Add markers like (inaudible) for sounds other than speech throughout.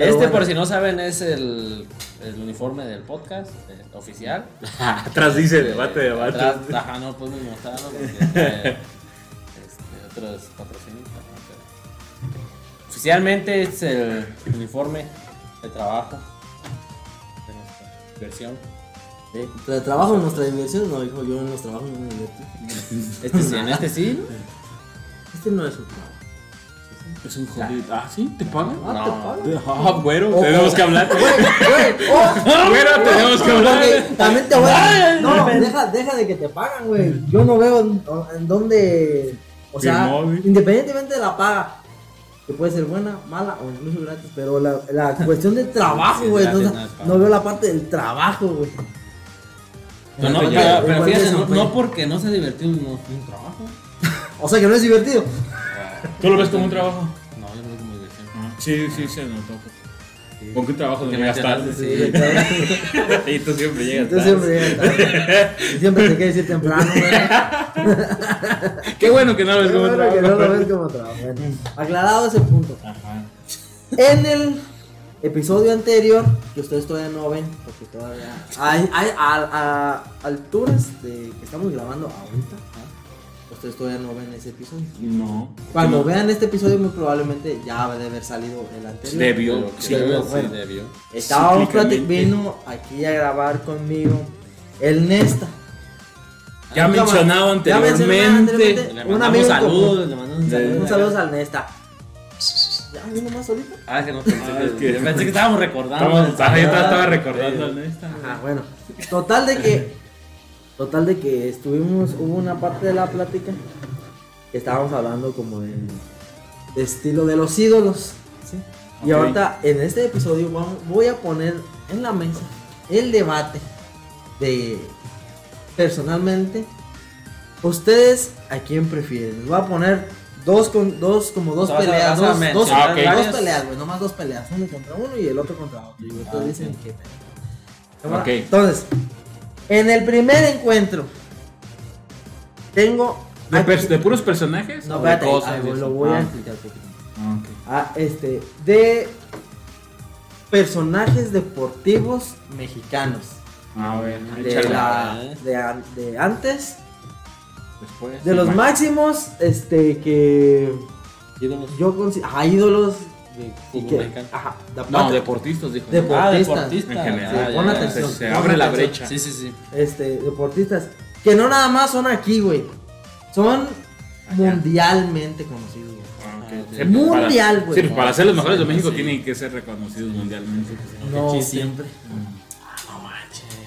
Pero Este, bueno. por si no saben, es el, el uniforme del podcast eh, oficial. (laughs) Atrás dice debate, debate. Atrás- ajá, no podemos mostrarlo porque eh, (laughs) este, otros patrocinios. ¿no? Pero Oficialmente es el uniforme de trabajo de nuestra versión. Eh, tra- trabajo en nuestra diversión, no, hijo, yo en los trabajos no me divierto. Este sí, en este sí. Este no es un trabajo. Es un hobby. Ah, ¿sí? ¿Te pagan? Ah, No. te pagan. Ah, güero, Oh, tenemos oh. que hablar. Güey, güey, oh, (laughs) Güero, tenemos que hablar. porque también te voy a... No, deja, deja de que te pagan, güey. Yo no veo en, en dónde... O sea, independientemente de la paga, que puede ser buena, mala o incluso gratis, pero la, la cuestión del trabajo, Sí, güey. gratis, no, no no veo la parte del trabajo, güey. Pero, no, La pero, pero fíjate, no, no porque no sea divertido no es un trabajo. O sea que no es divertido. ¿Tú lo ves como un trabajo? No, yo no veo como diversión. Sí, sí, se notó. ¿Con qué trabajo no llegas tarde? Sí, claro. (laughs) Y tú siempre llegas Tú tarde. siempre llegas tarde. Y siempre te quieres ir temprano, güey. (laughs) Qué bueno que no lo ves Qué como un bueno que trabajo. no lo ves como trabajo. Bueno, aclarado ese punto. Ajá. En el episodio anterior, que ustedes todavía no ven, porque todavía hay, hay a, a alturas de que estamos grabando ahorita, ¿ah? Ustedes todavía no ven ese episodio. No. Cuando No. vean este episodio, muy probablemente ya debe haber salido el anterior. Debió. Sí, que- debió, sí, bueno. debió. Estábamos Cíclicamente. platicando, vino aquí a grabar conmigo el Nesta. Ya Nunca mencionado ya anteriormente. Le Un mandamos amigo saludos, le mandamos un saludo. Un saludo al Nesta. ¿Ya vino más ahorita? Ah, que no pensé, Ah, que, es que- (laughs) pensé que estábamos recordando. Estamos, yo estaba recordando. Ajá, bueno. Total de que. (laughs) Total de que estuvimos. Hubo una parte de la plática. Que estábamos hablando como de. de estilo de los ídolos. ¿sí? Y ahorita en este episodio vamos- voy a poner en la mesa el debate de. Personalmente. ¿Ustedes a quién prefieren? Les voy a poner dos con dos como dos Vas a- peleas. Dos, Ah, peleas, güey. Nomás dos peleas. Uno contra uno y el otro contra otro. Y ustedes Ah, dicen ok. qué pedo. Ok. Entonces, en el primer encuentro, tengo. ¿De, aquí- pers- de puros personajes? no, espérate, cosas? voy, y lo voy a Ah, explicar poquito. ah. Ah, este, de personajes deportivos mexicanos. A ver, De, la, de, an- de antes, Después. de los máximos, este, que Ídolos. yo considero, ah, ídolos. De y fútbol que- mexicano. ajá, No, deportistas, dijo. Depor- Ah, deportista. deportista. En general. Sí, ya, pon ya. atención. Se, se pon abre la atención. brecha. Sí, sí, sí. este, deportistas que no nada más son aquí, güey. Son mundialmente conocidos, güey. Ah, ok. Ah, Sí, Mundial, para- güey. Sí, pues para ser los mejores de México Sí. tienen que ser reconocidos mundialmente. No siempre.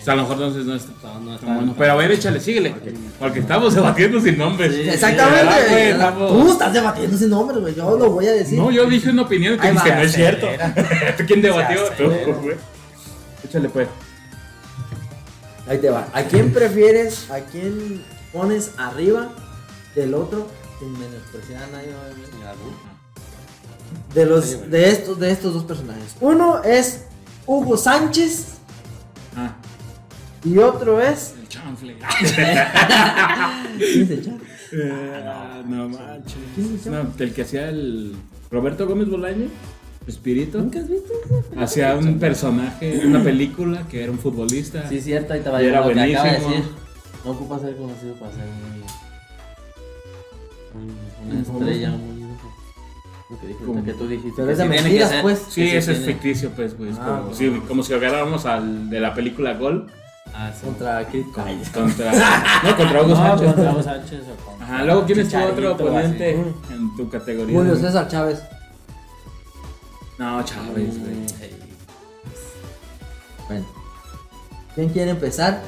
O sea, a lo mejor entonces no está No, no está tan bueno. Pero a ver, échale, síguele. Porque estamos debatiendo sin nombres. Sí. Exactamente. Tú estás debatiendo sin nombre, güey. Yo lo voy a decir. No, yo dije una opinión que dice va, no es cierto. ¿Tú (laughs) quién debatió? Tú, güey. Échale pues. Ahí te va. ¿A quién prefieres? ¿A quién pones arriba del otro? Sin menospreciar a nadie. De los de estos de estos dos personajes. Uno es Hugo Sánchez y otro es el chanfle. (laughs) ¿Quién es el chavo? Eh, no manches. ¿Quién es el No, el que hacía el Roberto Gómez Bolaño, Espíritu, ¿Nunca has visto? hacía un personaje en una película que era un futbolista. Sí, cierto, ahí te va era lo que acaba de buenísimo. decir. No ocupa ser conocido para ser muy. muy- una estrella muy. Lo que, tú dijiste. Pero mentiras, que ser- pues. Sí, ese es ficticio, pues, pues Ah, como, bueno. si, como si agarráramos al de la película Gol Ah, sí. Contra Kid contra, (laughs) no, contra Hugo No, Sánchez. contra Hugo Sánchez o contra Ajá, luego quién es tu otro oponente así. en tu categoría. Julio César Chávez. No, Chávez, güey. Mm, Bueno. ¿Quién quiere empezar?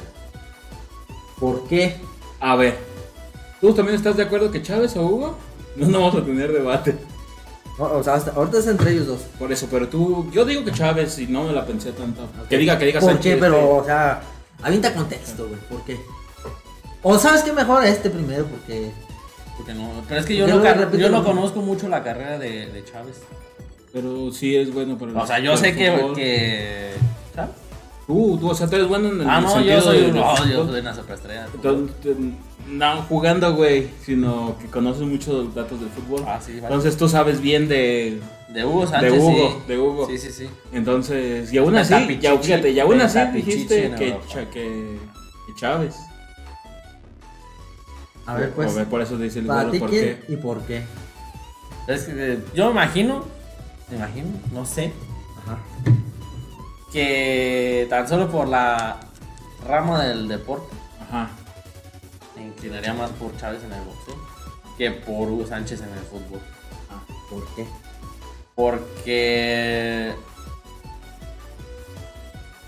¿Por qué? A ver, ¿tú también estás de acuerdo que Chávez o Hugo? No, no vamos a tener debate. O, o sea, hasta- ahorita es entre ellos dos. Por eso, pero tú, yo digo que Chávez y no me la pensé tanto. Que diga, que diga ¿Por Sánchez, qué? Pero, o sea, avienta contexto, güey. ¿Por qué? O sabes qué mejor este primero, porque. Porque no, pero es que yo no, yo lo no conozco mucho la carrera de, de Chávez. Pero sí es bueno para el O sea, yo sé que, que. ¿Sabes? Tú, tú, o sea, tú eres bueno en el Ah, no, sentido yo soy de- un. yo soy una superestrella. Entonces, No jugando, güey, sino que conoces muchos datos del fútbol. Ah, sí, vale. Entonces tú sabes bien de, De Hugo Sánchez, de Hugo, sí. de Hugo. Sí, sí, sí. Entonces, y aún así, ya, fíjate, y aún así dijiste que. Cha- que, que Chávez. A ver, pues. A ver, por eso dice el ¿Para golo, ti ¿por quién qué? y por qué? Es que eh, yo me imagino, me imagino, no sé, Ajá. Que tan solo por la rama del deporte Ajá. me inclinaría más por Chávez en el boxeo que por Hugo Sánchez en el fútbol. Ah, ¿Por qué? Porque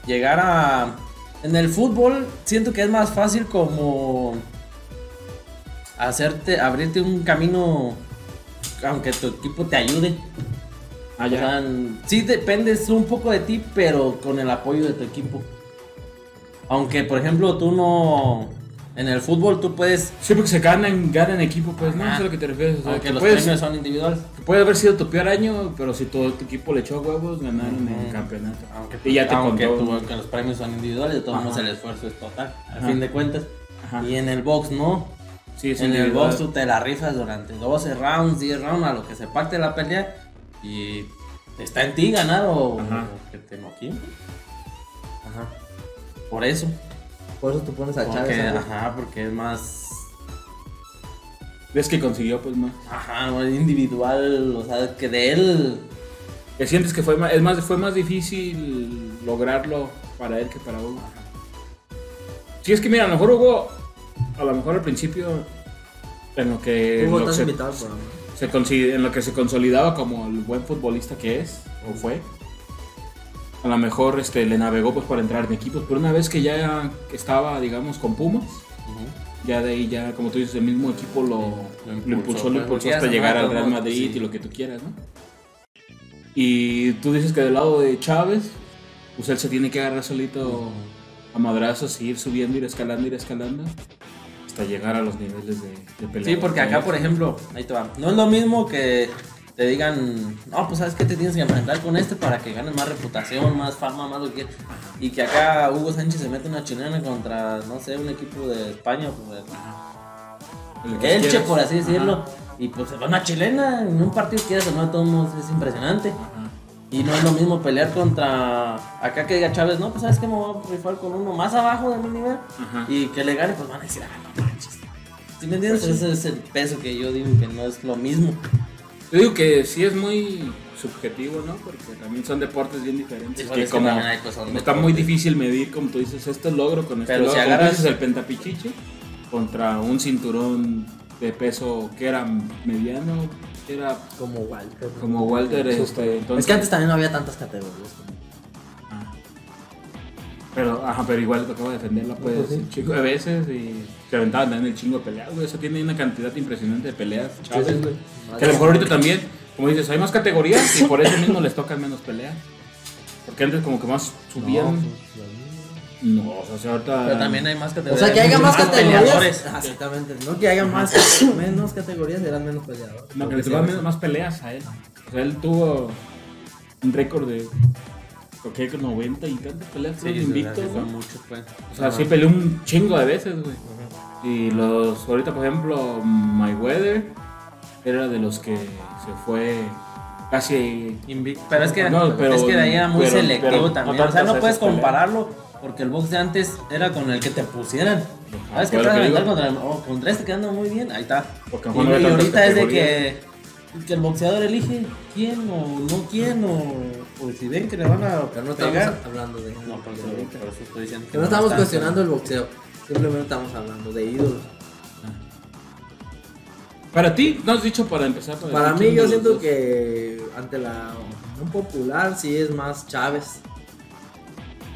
llegar a... En el fútbol siento que es más fácil como hacerte, abrirte un camino aunque tu equipo te ayude. Ah, O sea, sí dependes un poco de ti, pero con el apoyo de tu equipo. Aunque, por ejemplo, tú no... En el fútbol tú puedes... Sí, porque se ganan, ganan equipo, pues, ¿no? Eso es a lo que te refieres. O sea, que los puedes- premios son individuales. que puede haber sido tu peor año, pero si todo tu equipo le echó huevos, ganaron el Ujú. campeonato. Aunque, Y ya te aunque, contó. tú- aunque los premios son individuales, de todos modos el esfuerzo es total, a Ajá. fin de cuentas. Ajá. Y en el box no. Sí, en el box tú te la rifas durante 12 rounds, 10 rounds, a lo que se parte la pelea. Y está en ti ganar o, Ajá. o que te noqueen. Ajá. Por eso. Por eso tú pones a Chávez. Porque, ¿sabes? ajá, porque es más. Ves que consiguió, pues, más. Ajá, más individual. O sea, que de él. Que sientes que fue más, es más, fue más difícil lograrlo para él que para Hugo. Sí, es que mira, a lo mejor Hugo, a lo mejor al principio, en lo que, Hugo, lo estás se- invitado al programa. Se en lo que se consolidaba como el buen futbolista que es, o fue, a lo mejor este, le navegó pues para entrar en equipos, pero una vez que ya estaba, digamos, con Pumas, ya de ahí ya, como tú dices, el mismo equipo lo, Lo lo impulsó, lo pues, impulsó hasta llegar al Real Madrid sí. y lo que tú quieras, ¿no? Y tú dices que del lado de Chávez, pues él se tiene que agarrar solito a madrazos y ir subiendo, ir escalando, ir escalando, hasta llegar a los niveles de, de pelea. Sí, porque acá, por ejemplo, ahí te va. No es lo mismo que te digan, no, pues sabes que te tienes que enfrentar con este para que ganes más reputación, más fama, más lo que Y que acá Hugo Sánchez se mete una chilena contra, no sé, un equipo de España, pues, El Elche, quieras. por así decirlo. Ajá, Y pues se va una chilena en un partido que o no, de todos modos es impresionante. ajá. Y no es lo mismo pelear contra acá que diga Chávez, no, pues sabes que me voy a rifar con uno más abajo de mi nivel. Ajá. Y que le gane, pues van a decir, ah, no manches. ¿Sí me entiendes? Pues sí. Ese es el peso que yo digo que no es lo mismo. Yo digo que sí es muy subjetivo, ¿no? Porque también son deportes bien diferentes. Sí, que es como, pues, está muy difícil medir, como tú dices, este logro con este Pero logro. si agarras- dices, el pentapichiche contra un cinturón de peso que era mediano, era Como Walter. como Walter. Este, entonces, Es que antes también no había tantas categorías. Ah. Pero, ajá, pero igual tocaba defenderla pues Pues sí. chingo de veces y se aventaban también el chingo de peleas, güey. Eso tiene una cantidad impresionante de peleas, Chávez, sí. güey. Que a lo mejor ahorita también, como dices, hay más categorías y por eso mismo les tocan menos peleas. Porque antes como que más subían. No, o sea, ahorita... Pero también hay más O categorías. sea, que haya más categorías. peleadores. Ah, Exactamente. No que haya más, (coughs) menos categorías, eran menos peleadores. No, que le tocaban menos- más peleas a él. O sea, él tuvo un récord de... Creo que 90 y tantas peleas Sí, invicto, sí, fue ¿no? mucho, pues. O sea, sí peleó un chingo de veces, güey. Y los, ahorita por ejemplo, Mayweather era de los que se fue casi... Invic- Pero es que, No, pero- es que de ahí era muy pero- selectivo pero no también. o sea, no puedes peleas. Porque el box de antes era con el que te pusieran. ¿Sabes qué te vas a aventar contra, el- oh, contra este que anda muy bien? Ahí está. Porque Y, no ahorita es de que, que el boxeador elige quién o no quién o, o si ven que le van a Pero no estamos pegar. hablando de. No, por eso, por eso estoy diciendo Que no estamos cuestionando el boxeo. Simplemente estamos hablando de ídolos. Para ti, no has dicho para empezar. Para decir mí, yo siento que ante la un popular sí es más Chávez.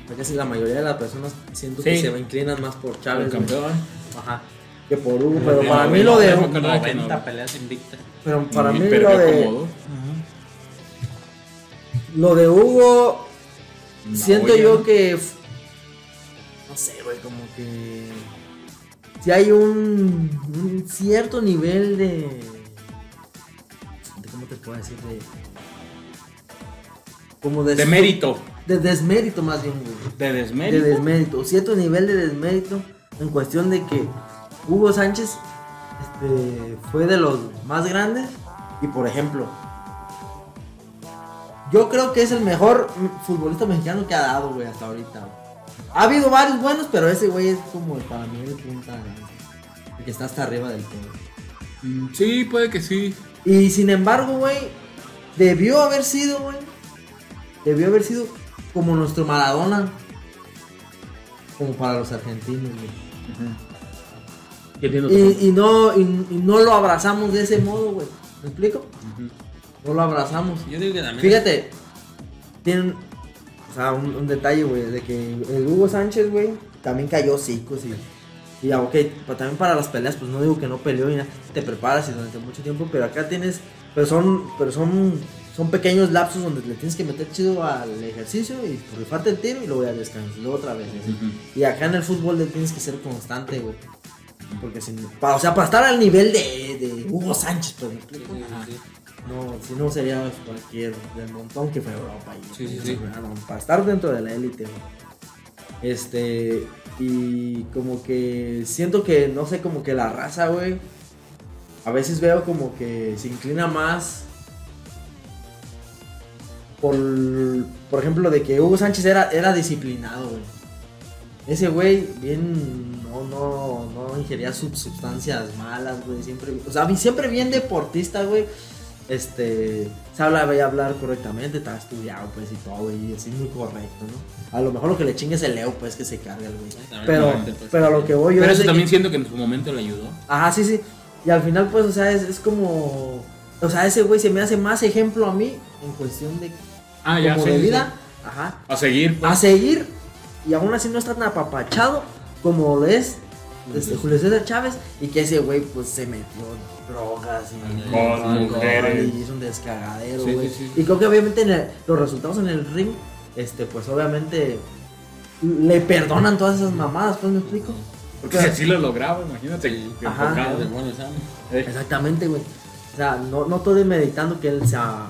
Porque si la mayoría de las personas siento que se inclinan más por Chávez. campeón. Ajá. Que por Hugo. Pero para mí lo de. no, no, no. 90 peleas invictas. Pero para mí lo de. Lo de Hugo. Siento olla, yo que. No sé, güey, como que. Si hay un, un cierto nivel de. de ¿Cómo te puedo decir? De. Como de. De mérito. De desmérito, más bien, güey. De De desmérito. desmérito. Cierto nivel de desmérito en cuestión de que Hugo Sánchez este, fue de los más grandes. Y por ejemplo, yo creo que es el mejor futbolista mexicano que ha dado, güey, hasta ahorita. güey. Ha habido varios buenos, pero ese güey es como el para mí el punta, el que está hasta arriba del todo. Mm, Sí, puede que sí. Y sin embargo, güey, debió haber sido, güey. Debió haber sido como nuestro Maradona. Como para los argentinos, güey. Entiendo tu Y, y no, y, y no lo abrazamos de ese modo, güey. ¿Me explico? No lo abrazamos. Yo digo que también. Fíjate, tienen, o sea, un, un detalle, güey, de que el Hugo Sánchez, güey, también cayó cicos y, y ya, ok, pero también para las peleas, pues no digo que no peleó y nada, te preparas y durante mucho tiempo, pero acá tienes, pero son, pero son, son pequeños lapsos donde le tienes que meter chido al ejercicio y rifarte el tiro y luego ya descansas, luego otra vez. Y acá en el fútbol le tienes que ser constante, güey. Porque si, para, o sea, para estar al nivel de, de Hugo Sánchez, pues, sí, sí. No, si no sería cualquier del montón que fue Europa. Y, Sí, sí, para estar dentro de la élite. güey. Este, y como que siento que, no sé, como que la raza, güey, a veces veo como que se inclina más por, por ejemplo, de que Hugo Sánchez era, era disciplinado, güey. Ese güey bien no, no, no ingería sub- sustancias malas, güey. Siempre, o sea, siempre bien deportista, güey. Este, sabe hablar correctamente, está estudiado, pues, y todo, güey, y así muy correcto, ¿no? A lo mejor lo que le chingue es el Leo, pues, que se carga el güey. Pero, pues. pero a lo que voy yo Pero es eso también que- siento que en su momento le ayudó. Ajá, sí, sí. Y al final, pues, o sea, es, es como. O sea, ese güey se me hace más ejemplo a mí en cuestión de, Ah, ya, como sí, de sí, vida. Ajá. A seguir. pues. A seguir. Y aún así no está tan apapachado como lo es este, Julio César Chávez. Y que ese güey, pues, se metió en drogas y Alcohol, alcohol, mujeres. y hizo un descagadero, Sí, güey. sí, sí. Y creo que obviamente en el- los resultados en el ring, este, pues, obviamente. Le perdonan todas esas mamadas, pues me explico. Porque si así lo lograba, imagínate. que Ajá. enfocado. De buenos. Eh, Exactamente, güey. O sea, no, no estoy meditando que él sea.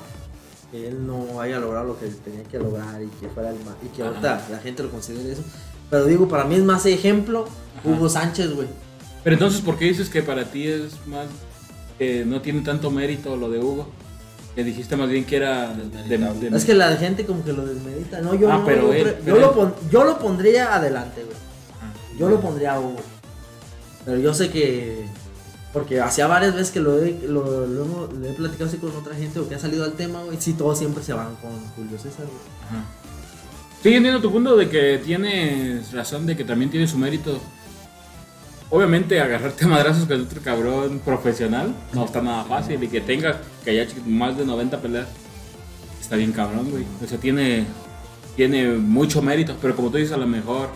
Que él no haya logrado lo que tenía que lograr y que fuera el ma- Y que ahorita la gente lo considere eso. Pero digo, para mí es más ejemplo Ajá. Hugo Sánchez, güey. Pero entonces, ¿por qué dices que para ti es más. que no tiene tanto mérito lo de Hugo? Que dijiste más bien que era. De, de- Es que la gente como que lo desmedita. No, yo Ah, no. pero yo, él- pre- pero yo lo pon- yo lo pondría adelante, güey. Ah. Yo lo pondría a Hugo. Pero yo sé que. Porque hacía varias veces que lo he, lo, lo hemos- lo he platicado así con otra gente o que ha salido al tema, güey. Sí, todos siempre se van con Julio César, güey. Ajá. Sí, entiendo tu punto de que tienes razón, de que también tiene su mérito. Obviamente, agarrarte a madrazos con otro cabrón profesional no está nada fácil. Y que tenga que haya más de 90 peleas está bien cabrón, güey. O sea, tiene, tiene mucho mérito. Pero como tú dices, a lo mejor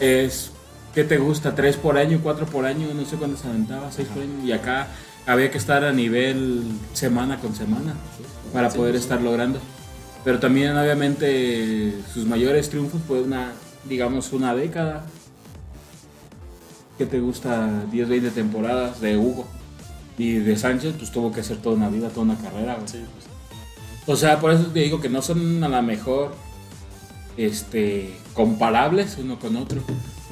es. ¿Qué te gusta? ¿Tres por año? ¿Cuatro por año? No sé cuándo se aventaba, seis por año. Y acá había que estar a nivel semana con semana para Sí, poder sí. estar logrando. Pero también, obviamente, sus mayores triunfos fue una, digamos, una década. ¿Qué te gusta? 10, 20 temporadas de Hugo. Y de Sánchez, pues tuvo que hacer toda una vida, toda una carrera. Sí, pues. O sea, por eso te digo que no son a lo mejor este, comparables uno con otro.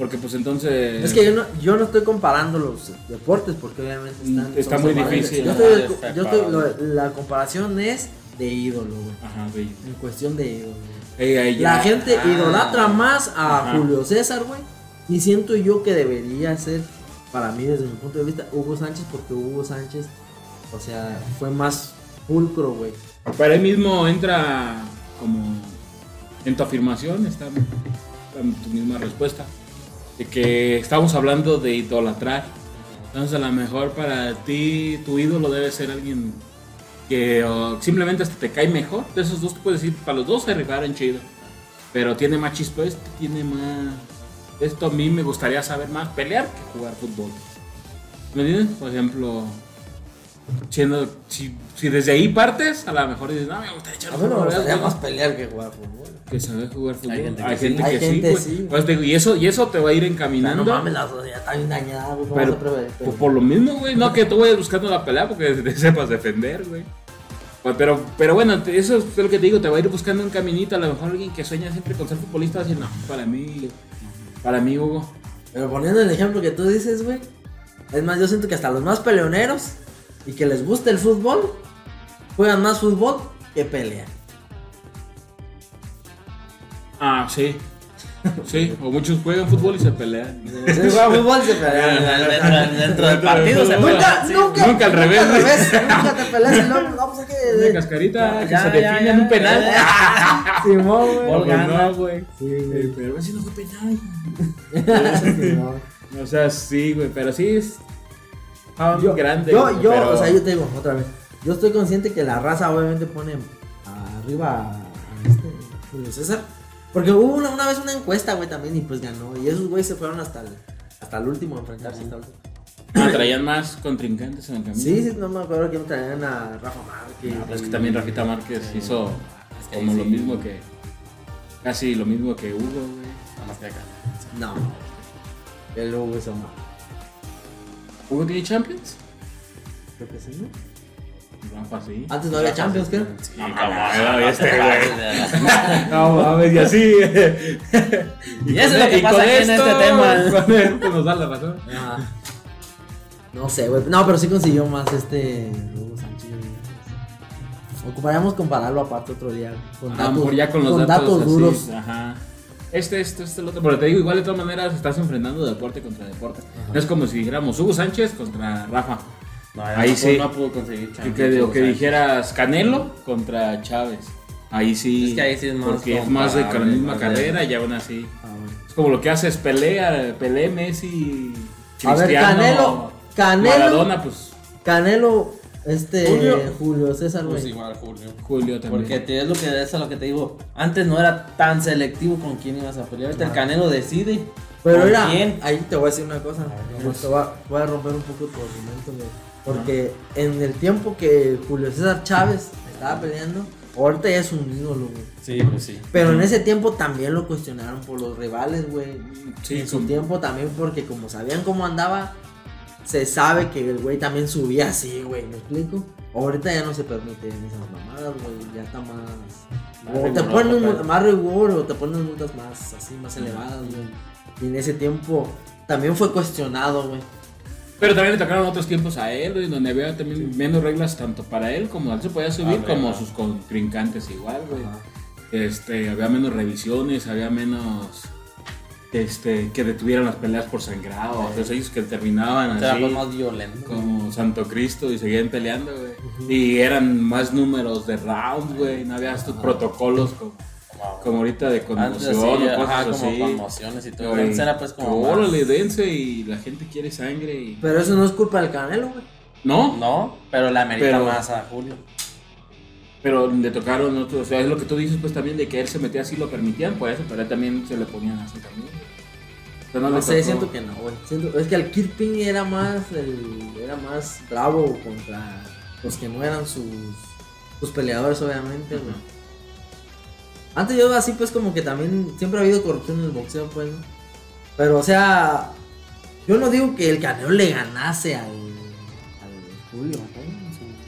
Porque pues entonces... Es que yo no, yo no estoy comparando los deportes porque obviamente están. Está muy difícil. Yo estoy, está yo estoy- cabrón. lo- la comparación es de ídolo, güey. Ajá, güey. En cuestión de ídolo. güey. Ey, La gente Ah. idolatra más a Ajá. Julio César, güey. Y siento yo que debería ser, para mí, desde mi punto de vista, Hugo Sánchez, porque Hugo Sánchez, o sea, fue más pulcro, güey. Para él mismo entra como en tu afirmación, está en tu misma respuesta. Que estamos hablando de idolatrar. Entonces a lo mejor para ti tu ídolo debe ser alguien que simplemente hasta te cae mejor. De esos dos tú puedes decir, para los dos se rifaron chido. Pero tiene más chispa este, tiene más... Esto a mí me gustaría saber más pelear que jugar fútbol. ¿Me entiendes? Por ejemplo, siendo, si, si desde ahí partes, a lo mejor dices, no, me gustaría echar A mí me fútbol, gustaría más pelear que jugar fútbol. Que saber jugar fútbol. Hay gente que Hay sí. gente Hay que sí, gente pues. sí. Pues y eso, y eso te va a ir encaminando. no mames, la sociedad está bien dañada, güey. ¿cómo pero, pues por lo mismo, güey. No que tú vayas buscando la pelea porque (laughs) te sepas defender, güey. Pues, Pero, pero bueno, eso es lo que te digo, te va a ir buscando un caminito. A lo mejor alguien que sueña siempre con ser futbolista va a decir, no, para mí, para mí, Hugo. Pero poniendo el ejemplo que tú dices, güey. Es más, yo siento que hasta los más peleoneros y que les gusta el fútbol, juegan más fútbol que pelean. Ah, sí. Sí, o muchos juegan fútbol y se pelean. Si juegan fútbol, se pelean. (laughs) Dentro, del partido se Nunca, juega. Sí. nunca, Nunca al revés, Nunca, al güey. revés, nunca te peleas y luego vamos a Una que. cascarita que Ya, se define ya. en un penal. (laughs) Simón, güey. Pues no, güey. Sí, güey. Eh, Pero así no fue penal. (laughs) O sea, sí, güey, pero sí es. Ah, Yo, grande. yo, güey, yo, pero- o sea, yo te digo otra vez. Yo estoy consciente que la raza obviamente pone arriba a, este Julio César. Porque hubo una, una vez una encuesta, güey, también, y pues ganó. Y esos güeyes se fueron hasta el, hasta el último a enfrentarse. hasta el último. Ah, traían más contrincantes en el camino. Sí, sí, no me acuerdo quién traían a Rafa Márquez. Ah, pues es que también Rafita Márquez hizo que como lo sí. mismo que. Casi lo mismo que Hugo, güey. Nada más que acá. No. El Hugo hizo más. ¿Hugo tiene Champions? Creo que sí, ¿no? Antes no había Champions, creo. Sí, No, no, este güey. (laughs) No mames, y así. Y eso (laughs) es lo que pasa aquí en este tema. (laughs) Con esto nos da la razón. Ajá. No sé, güey. No, pero sí consiguió más este Hugo Sánchez. Ocuparíamos compararlo aparte otro día. Con A lo mejor ya con los datos, así, duros. Ajá. Este, este, este, el otro. Pero te digo, igual de todas maneras estás enfrentando deporte contra deporte. No es como si dijéramos Hugo Sánchez contra Rafa. No, Ahí no, sí. No pudo conseguir Que, Champions, que, que dijeras Canelo contra Chávez. Ahí sí. Es que ahí sí es más Porque es más de la misma carrera y aún así. Ah. Es como lo que haces Pelé, Pelé, Messi, A ver, Cristiano, Canelo- Canelo- Maradona, pues Canelo, este Julio. Julio, César, Pues güey. igual, Julio. Julio también. Porque te- es lo que es a lo que te digo. Antes no era tan selectivo con quién ibas a pelear. Ahorita el Canelo decide. Pero ¿Con era, quién? ahí te voy a decir una cosa. Te voy a, voy a romper un poco tu argumento, güey. Porque en el tiempo que Julio César Chávez estaba peleando, ahorita ya es un ídolo, güey. Sí, pues sí. Pero en ese tiempo también lo cuestionaron por los rivales, güey. Sí, en su tiempo también porque como sabían cómo andaba, se sabe que el güey también subía así, güey, ¿me explico? Ahorita ya no se permiten esas mamadas, güey, ya está más... Más O te ponen pues. mu- más rigor o te ponen multas más así, más elevadas, güey. Y en ese tiempo también fue cuestionado, güey. Pero también le tocaron otros tiempos a él, güey, donde había también menos reglas tanto para él como él se podía subir, Ah, como sus contrincantes igual, güey. Este, había menos revisiones, había menos este que detuvieran las peleas por sangrado, o sea, ellos que terminaban así más violento. como Santo Cristo y seguían peleando, güey. Y eran más números de rounds, güey, no había estos protocolos como, Como, como ahorita de antes conmoción sí, o ajá, cosas como así. conmociones y todo. Antes era pues como. más- Órale, dense y la gente quiere sangre y Pero eso no es culpa del Canelo, güey. no, No, pero le amerita Pero- más a Julio. Pero le tocaron otros, o sea, es lo que tú dices pues también de que él se metía así lo permitían, por eso, pero él también se le ponían así también. O sea, No, le sé, tocó- siento que no, güey. Siento- es que el Kirpin era más el, era más bravo contra los que no eran sus, sus peleadores, obviamente, güey. Antes yo así pues como que también siempre ha habido corrupción en el boxeo, pues, ¿no? Pero o sea, yo no digo que el Canelo le ganase al, al Julio,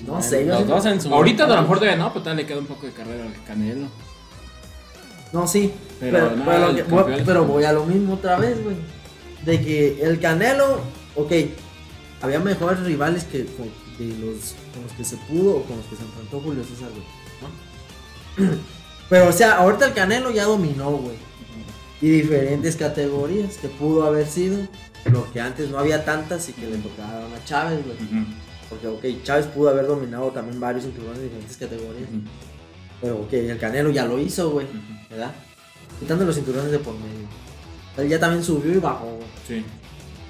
¿no? No sé, yo Los siento- dos en su. Ahorita a lo mejor todavía no, pero todavía le queda un poco de carrera al Canelo. No, sí. Pero que- voy, es- pero voy a lo mismo otra vez, güey. De que el Canelo, ok, había mejores rivales que con, que los, con los que se pudo o con los que se enfrentó Julio César, güey. ¿no? (clears throat) Pero, o sea, ahorita el Canelo ya dominó, güey. Y diferentes categorías que pudo haber sido lo que antes no había tantas y que le tocaron a Chávez, güey. Porque, ok, Chávez pudo haber dominado también varios cinturones de diferentes categorías. Pero, ok, el Canelo ya lo hizo, güey. ¿verdad? Quitando los cinturones de por medio. Él ya también subió y bajó, güey. Sí.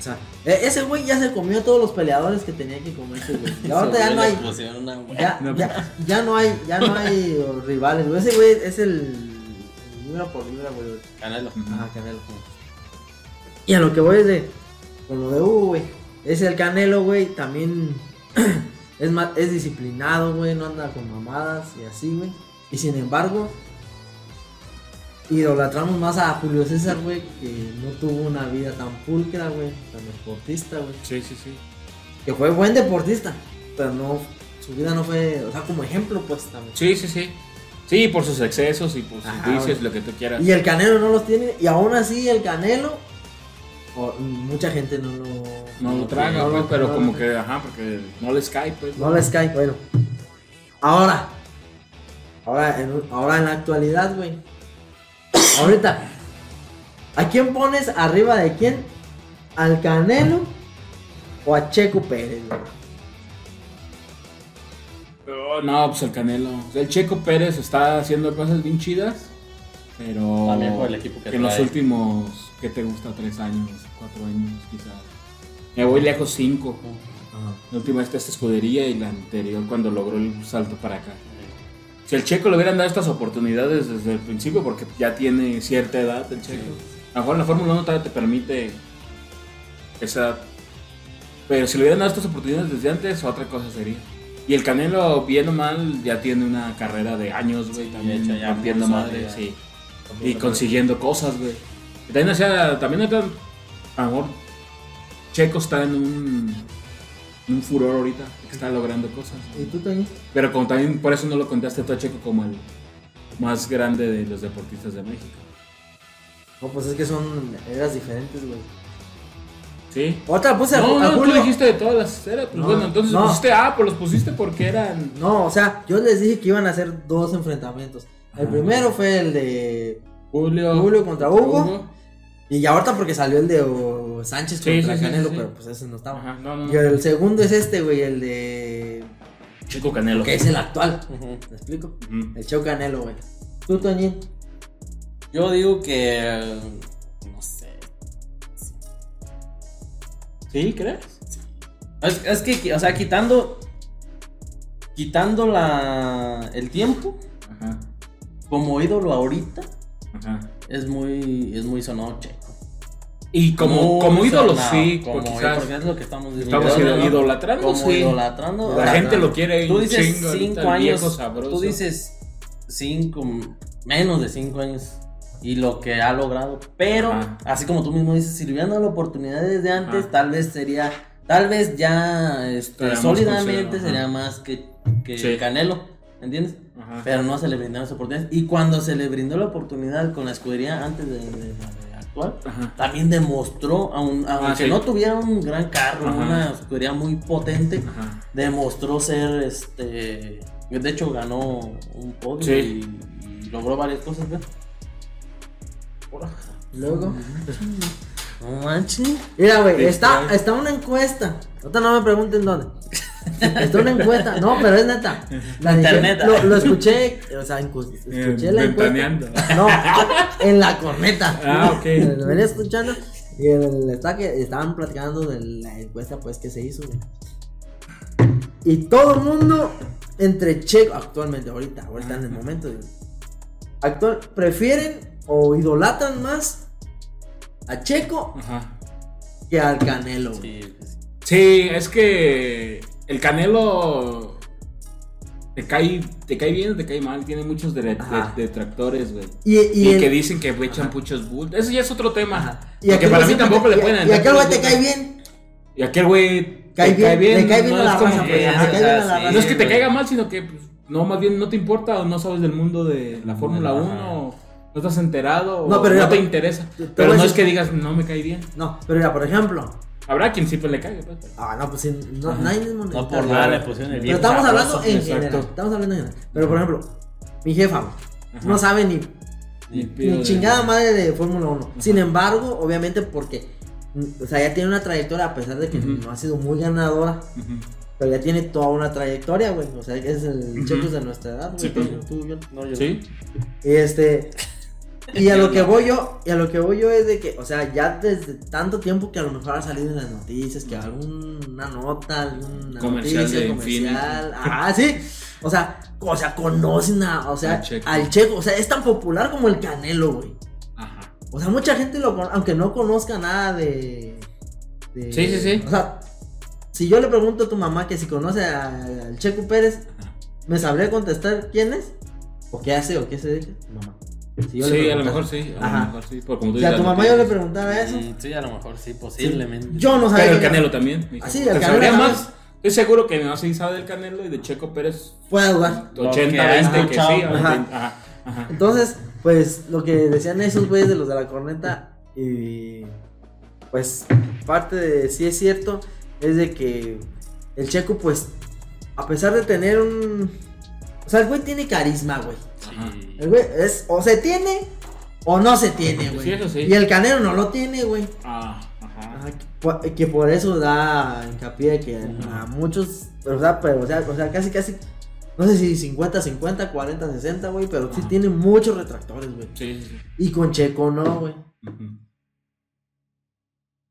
O sea, e- ese güey ya se comió todos los peleadores que tenía que comerse, güey. Y (laughs) ahorita ya no hay. Una- Ya, No, ya, ya no hay, ya no hay rivales, güey. Ese güey es el, libra por libra, güey. Canelo. Ajá, Canelo. Y a lo que voy es de. Con lo de Hugo, güey. Es el Canelo, güey. También (clears throat) es, más, es disciplinado, güey. No anda con mamadas y así, güey. Y sin embargo, idolatramos más a Julio César, güey. Que no tuvo una vida tan pulcra, güey. Tan deportista, güey. Sí, sí, sí. Que fue buen deportista. Pero no. Su vida no fue. O sea, como ejemplo, pues también. Sí, sí, sí. Sí, por sus excesos y por sus Ajá, vicios, lo que tú quieras. Y el Canelo no los tiene. Y aún así, el Canelo o- mucha gente no lo. No lo traga, no pues, lo- pero no- como que, ajá, porque no les cae, pues. No les cae, bueno. Ahora. Ahora en, ahora en la actualidad, güey. Ahorita. ¿A quién pones arriba de quién? ¿Al Canelo o a Checo Pérez, güey? Oh, no, pues el Canelo. El Checo Pérez está haciendo cosas bien chidas, pero. También por el equipo que en los últimos, ¿qué te gusta? Tres años, cuatro años, quizás. Me voy lejos cinco. La última esta, esta escudería y la anterior cuando logró el salto para acá. Si el Checo le hubieran dado estas oportunidades desde el principio, porque ya tiene cierta edad el Checo. A lo mejor la Fórmula 1 todavía te permite esa edad. Pero si le hubieran dado estas oportunidades desde antes, otra cosa sería. Y el Canelo, bien o mal, ya tiene una carrera de años, güey, también hecho, ya rompiendo madres, sí. Y consiguiendo cosas, güey. También, o sea, también a lo mejor, Checo está en un, un furor ahorita, que está logrando cosas. ¿Y tú, Toño? Pero como también por eso no lo contaste tú a Checo como el más grande de los deportistas de México. No, pues es que son eras diferentes, güey. ¿Sí? Otra puse a, No, a no, tú Julio. dijiste de todas las eras. Pues No, bueno, entonces no. pusiste, ah, pues los pusiste porque eran... No, o sea, yo les dije que iban a hacer dos enfrentamientos. El Ajá. primero fue el de Julio, Julio contra Hugo. Y ya ahorita porque salió el de Sánchez Sí, contra sí, Canelo, sí, sí. pero pues ese no estaba. Ajá, no, no, Y el segundo es este, güey, el de. Checo Canelo. que es el actual. ¿Me explico? Ujú. El Cheo Canelo, güey. Tú, Toñín. Yo digo que. No sé. ¿Sí, crees? Es, es que, o sea, quitando. Quitando la, el tiempo, Ajá, como ídolo ahorita, ajá. es muy, es muy sonado Checo. Y como, como ídolo, sí, como quizás porque es lo que estamos diciendo. estamos Idolatrando, como sí. idolatrando. La gente lo quiere Tú dices chingo ahorita, cinco el años. viejo sabroso. Tú dices cinco, menos de cinco años. Y lo que ha logrado. Pero, Ajá. así como tú mismo dices, si le hubieran dado la oportunidad desde antes, Ajá. tal vez sería. Tal vez ya este, sólidamente sería más que, que Sí. Canelo. ¿Entiendes? Ajá. Pero no se le brindaron esa oportunidad. Y cuando se le brindó la oportunidad con la escudería antes de- de actual, Ajá. también demostró, aun- aunque Ah, sí. no tuviera un gran carro, Ajá. una escudería muy potente, Ajá. demostró ser este. De hecho, ganó un podio Sí. y, y logró varias cosas, ¿ves? Luego. No manches. Mira, güey, está, está una encuesta. Ahorita no me pregunten dónde. Está una encuesta. No, pero es neta. La dije-. Lo, lo escuché, o sea, encu- escuché Eh, la encuesta. No, en la corneta. Ah, ok. Lo venía escuchando y el, está que estaban platicando de la encuesta pues que se hizo. Y todo el mundo entre Checo actualmente ahorita, ahorita en el momento actual prefieren o idolatran más a Checo Ajá. que al Canelo. Sí, es que el Canelo te cae, te cae bien o te cae mal. Tiene muchos de- de- Ajá. detractores, güey. Y, y, Y, el- que dicen que echan muchos bulls. Eso ya es otro tema. Ajá. Y Porque para mí tampoco te- le pueden y- Y aquel güey te cae bien. Y aquel güey Cae te bien, le cae bien no la raza, pues, cae o. No es que te caiga mal, sino que pues, no, más bien no te importa o no sabes del mundo de la Fórmula Ajá. 1, no estás enterado No, o pero no mira, te te- interesa. te Pero no es que digas no me cae bien. No, pero mira, por ejemplo. Habrá quien sí pues le caiga. pues, pero- Ah, no, pues sí, no, nadie es No por nada le pusieron el Pero estamos hablando en exacto. general. Estamos hablando en general. Pero por ejemplo, mi jefa güey, Ajá. no sabe ni, Ni ni pido de- chingada madre de Fórmula 1. Sin embargo, obviamente porque, o sea, ya tiene una trayectoria, a pesar de que no ha sido muy ganadora, pero ya tiene toda una trayectoria, güey. O sea, es el. Checo es de nuestra edad, güey. Sí, tú, pues. tú, yo. No, yo Sí. Y este. Y a lo que voy yo, y a lo que voy yo es de que, o sea, ya desde tanto tiempo que a lo mejor ha salido en las noticias, que alguna nota, alguna Comercial noticia, de comercial, ah, sí, o sea, o sea, conocen a, o sea, Al Checo. al Checo, o sea, es tan popular como el Canelo, güey. Ajá. O sea, mucha gente lo aunque no conozca nada de, de- Sí, sí, sí. O sea, si yo le pregunto a tu mamá que si conoce a- al Checo Pérez, Ajá. ¿me sabría contestar quién es? ¿O qué hace o qué se dedica? Mamá. Si yo le Sí, a lo mejor sí. A Ajá. lo mejor sí. Por como tú Si a tu mamá yo le preguntara eso, Mm, Sí, a lo mejor sí, posiblemente. yo no sabía. Pero el. Canelo también. Ah, sí, el Canelo más. Estoy seguro que no sí sabe del Canelo y de Checo Pérez Puede dudar. Lo 80 que ha 20 que sí. escuchado. Ajá. Ajá. Ajá. Entonces, pues lo que decían esos güeyes de los de la corneta y pues parte de sí es cierto es de que el Checo pues a pesar de tener un o sea, el güey tiene carisma, güey. Sí. El güey es o se tiene o no se tiene, güey. Sí, eso sí. Y el Canelo no lo tiene, güey. Ah, ajá. Ajá, que por- Que por eso da hincapié que a muchos, o sea, pero, o sea, o sea, casi, casi, no sé si 50, 50, 40, 60, güey, pero sí Ajá. tiene muchos retractores, güey. Sí, sí, sí. Y con Checo no, güey.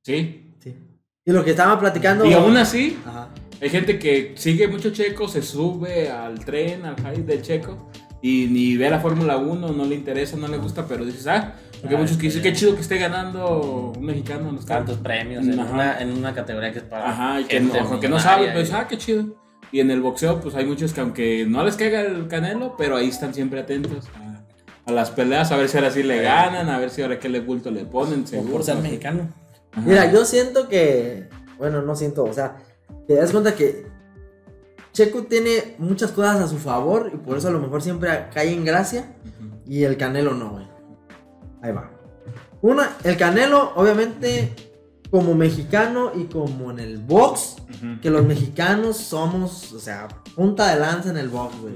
Sí. Sí. Y lo que estaba platicando. Y aún así, Ajá. hay gente que sigue mucho checo, se sube al tren, al hype del checo, y ni ve la Fórmula 1, no le interesa, no le gusta, pero dices, ah, porque Ah, muchos que dicen, qué chido que esté ganando un mexicano en los Tantos premios en Ajá. una, en una categoría que es para. Ajá, y que gente no, que no sabe, pues, y- ah, qué chido. Y en el boxeo, pues hay muchos que aunque no les caiga el canelo, pero ahí están siempre atentos a, a las peleas, a ver si ahora sí le ganan, a ver si ahora qué le bulto le ponen, seguro. por ser mexicano. Ajá. Mira, yo siento que. Bueno, no siento, o sea, te das cuenta que Checo tiene muchas cosas a su favor y por eso a lo mejor siempre cae en gracia. Y el Canelo no, güey. Ahí va. Una, el Canelo, obviamente, como mexicano y como en el box, que los mexicanos somos, o sea, punta de lanza en el box, güey.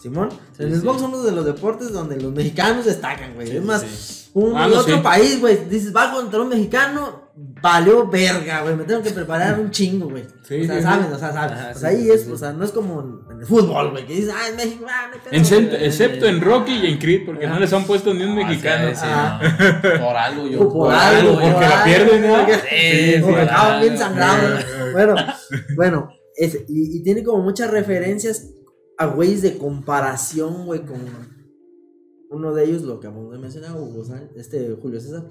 Simón, Sí, en el sí. box somos de los deportes donde los mexicanos destacan, güey. Sí, es más, un Ah, no, otro país, güey, dices, va contra un mexicano, valió verga, güey. Me tengo que preparar un chingo, güey. Sí, o sea, sí, ¿sabes? sí. O sea, ¿sabes? Ajá, o sea, sí, ahí sí, es, sí. o sea, no es como en el fútbol, güey, que dices, ah, en México, ah, no pedo, Excepto, güey". excepto en Rocky y en Creed, porque no les han puesto ni un Ah, mexicano. sí, sí, Ah. no. Por algo yo. Por algo, porque por la algo, pierden, ¿no? porque- Sí, Porque acaban bien sangrados. Bueno, bueno, ese- y, y tiene como muchas referencias a güeyes de comparación, güey, con uno de ellos, lo que acabamos de mencionar, Hugo Sánchez, este Julio César,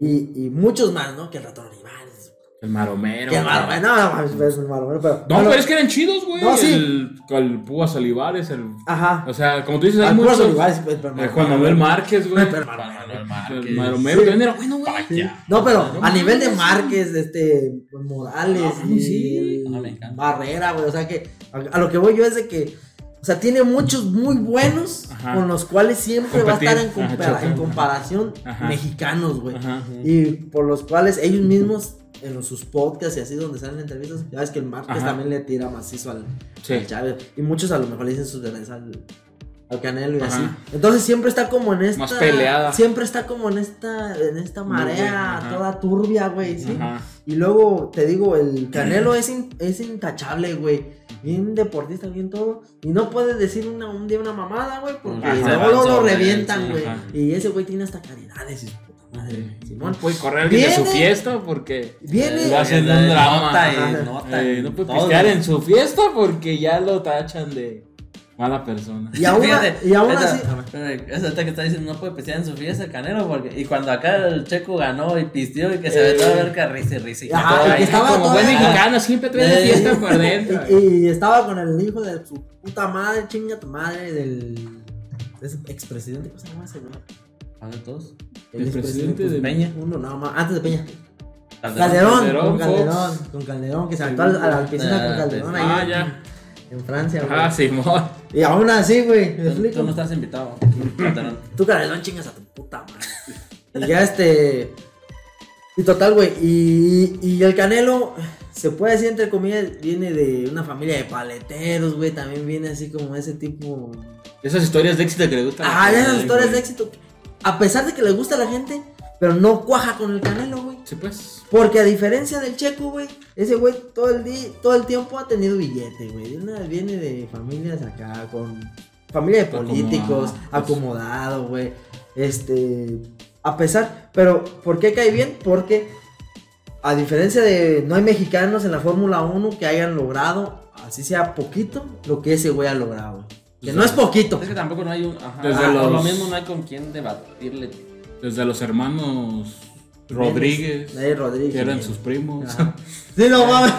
y, y muchos más, ¿no? Que el ratón Olivares. El maromero. Que el Maromero, no, no, es el Maromero, pero. No, pero es que eran chidos, güey. No, sí. El, el Púas Olivares, el. Ajá. O sea, como tú dices, hay muchos. Olivares, pues, pero Juan Manuel Márquez, güey. Pero Manuel El Márquez. maromero Sí. también era bueno, güey. No, pero a nivel de. Márquez, este, Morales Ah, y sí. Ah. Barrera, güey, o sea que a lo que voy yo es de que, o sea, tiene muchos muy buenos Ajá. con los cuales siempre va a estar en. Ajá, comparación Ajá. mexicanos, güey. Y por los cuales ellos mismos en sus podcasts y así donde salen entrevistas, ya ves que el Márquez también le tira macizo al, Sí. al Chávez. Y muchos a lo mejor le dicen sus verdades al, al Canelo y así. Entonces siempre está como en esta. Más peleada. Siempre está como en esta, en esta marea toda turbia, güey, ¿sí? Y luego te digo, el Canelo es, in- es intachable, güey. Bien deportista, bien todo. Y no puedes decir una, un día una mamada, güey, porque Ajá. luego lo revientan, güey. Y ese güey tiene hasta caridades y su puta madre. No Simón. puede correr alguien de su fiesta porque. Viene. Lo hacen Eh, un drama. nota y Ajá. nota Eh, no puede todo. pistear en su fiesta porque ya lo tachan de mala persona. Y aún, Fíjate, y aún esa- así. Esa ahorita que está diciendo, no puede pistear en su fiesta el Canelo, porque. Y cuando acá el Checo ganó y pisteó y que se Eh, ve toda verga, risa y risa. y Ajá, todo y ahí. que estaba Como todo- buen mexicano, siempre trae de Eh, fiesta por dentro. Y, y estaba con el hijo de su puta madre, chinga tu madre, del. de expresidente, ¿cómo se llama ese güey? ¿Cuál de todos? El El presidente de- Peña. Uno, nada más, antes de Peña. Calderón. Calderón, con. Calderón, con Calderón, que se aventó a la, a piscina con Calderón ahí Ah, ya. En Francia, güey. Ah, Simón. Y aún así, güey, Tú, no estás invitado. Tú, Calderón, chingas a tu puta madre. y ya este. Y total, güey. Y, y el Canelo, se puede decir entre comillas, viene de una familia de paleteros, güey. También viene así como ese tipo. Esas historias de éxito que le gustan. Ah, esas historias de éxito. A pesar de que le gusta a la gente, pero no cuaja con el Canelo, güey. Sí, pues. Porque a diferencia del Checo, güey, ese güey todo el día, todo el tiempo ha tenido billete, güey. Viene de familias acá, con familia de políticos, Acomodado, pues. acomodado, güey. Este, a pesar, pero ¿por qué cae bien? Porque a diferencia de no hay mexicanos en la Fórmula 1 que hayan logrado, así sea poquito, lo que ese güey ha logrado. güey. Que no es poquito. Es que tampoco no hay un. Ajá. Desde Ah, los- Por lo mismo no hay con quién debatirle. Desde los hermanos Rodríguez, que eran sus primos. Ajá. Sí, no (laughs) mames.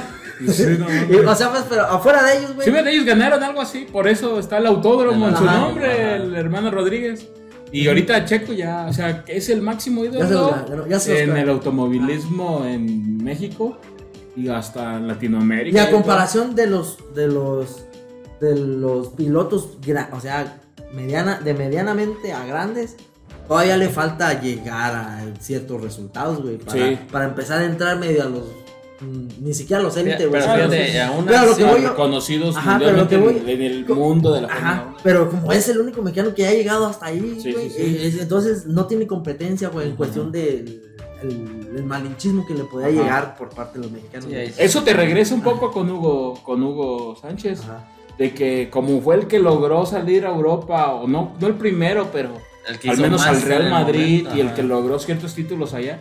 Sí, no o sea, pues, pero afuera de ellos, güey. Sí, ellos ganaron algo así, por eso está el autódromo en su nombre, Ajá. el hermano Rodríguez. Y ahorita Checo ya, o sea, es el máximo Ya se ídolo ya se los en ganó. el automovilismo en México y hasta en Latinoamérica. Y a comparación de los de los de los pilotos, o sea, mediana de medianamente a grandes, todavía le falta llegar a ciertos resultados, güey. Para, Sí. para empezar a entrar medio a los. mm, Ni siquiera a los élite, güey. Pero aún Pero lo así- que voy yo- reconocidos Ajá, pero lo mundialmente que en- voy- en el mundo de la Ajá, Fórmula 1. pero como es el único mexicano que ha llegado hasta ahí, Sí, güey, sí, sí. eh, es- entonces no tiene competencia, güey, en cuestión del el, el malinchismo que le podía Ajá. llegar por parte de los mexicanos. Eso te regresa un poco con Hugo, con Hugo Sánchez. Ajá. De que como fue el que logró salir a Europa, o no, no el primero, pero al hizo menos al Real Madrid momento, y el que logró ciertos títulos allá,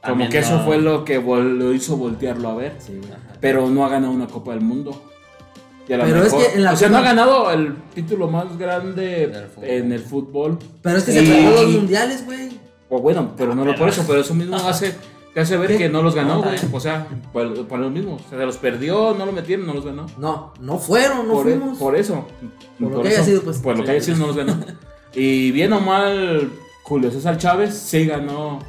como También que eso fue lo que vol- lo hizo voltearlo a ver. Sí. Pero no ha ganado una Copa del Mundo. Y a lo Pero es que en la o sea, no ha ganado el título más grande en el fútbol. Pero es que Y- se perdió los mundiales, güey. O bueno, pero no lo por eso, pero eso mismo hace, te hace ver ¿Qué? que no los ganó, güey. O sea, por, por lo mismo. O sea, se los perdió, no lo metieron, no los ganó. No, no fueron, no por, e- fuimos. por eso. Por lo que haya sido, pues. Por lo que haya sido, no los ganó. (laughs) Y bien o mal, Julio César Chávez sí ganó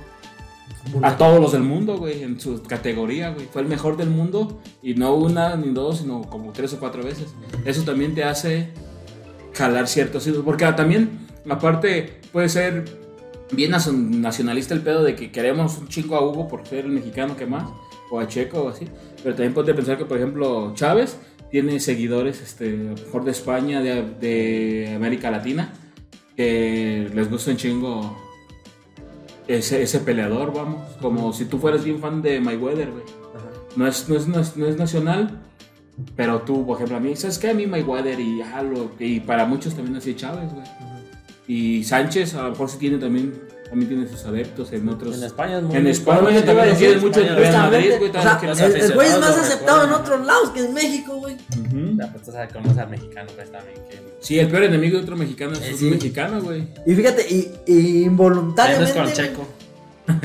a todos los del mundo, güey, en su categoría, güey. Fue el mejor del mundo y no una ni dos, sino como tres o cuatro veces. Eso también te hace jalar ciertos hilos. Porque también, aparte, puede ser bien nacio- nacionalista el pedo de que queremos un chingo a Hugo por ser el mexicano que más, o a Checo o así. Pero también puede pensar que, por ejemplo, Chávez tiene seguidores, este, a lo mejor de España, de, de América Latina, que les gusta un chingo ese, ese peleador, vamos. Como si tú fueras bien fan de Mayweather, güey. No es, no, es, no, es, no es nacional, pero tú, por ejemplo, a mí, ¿sabes qué? A mí Mayweather y, y para muchos también así Chávez, güey. Y Sánchez a lo mejor sí tiene también, también tiene sus adeptos en otros... En España es muy En España bueno, también te iba a tiene decir, mucho España, Real Madrid, güey, o también sea, el, güey es más aceptado en otros lados que en México, güey. Ujú. Ya, pues tú sabes, conoces al mexicano, pues también. Que... Sí, el peor enemigo de otro mexicano es Eh, un sí. mexicano, güey. Y fíjate, y, y Eso es involuntariamente. con Checo.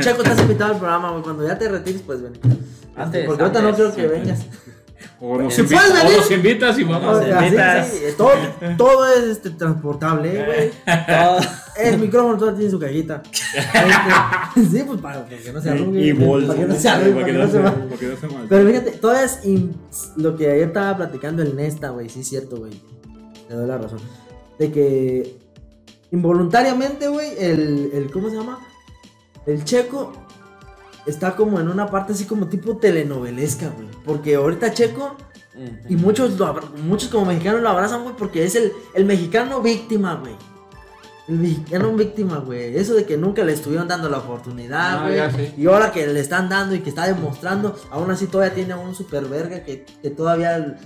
Checo, estás invitado al programa, güey. Cuando ya te retires, pues ven. Antes, Porque ahorita no antes, creo que vengas. O nos, invita- o invitas y vamos. Nos invitas. sí, todo, todo es este, transportable, eh, güey. El micrófono todo tiene su cajita. Este, sí, pues para que no se arrugue. Y bolsa. Para que no se arrugue, para que no se mal. Pero fíjate, todo es in- lo que ayer estaba platicando el Nesta, güey, sí es cierto, güey. Le doy la razón. De que involuntariamente, güey, el, el, ¿cómo se llama? El Checo está como en una parte así como tipo telenovelesca, güey. Porque ahorita Checo y muchos, lo muchos como mexicanos lo abrazan, güey, porque es el, el mexicano víctima, güey. El mexicano víctima, güey. Eso de que nunca le estuvieron dando la oportunidad, Ah, güey. y ahora que le están dando y que está demostrando, aún así todavía tiene un super verga que, que todavía,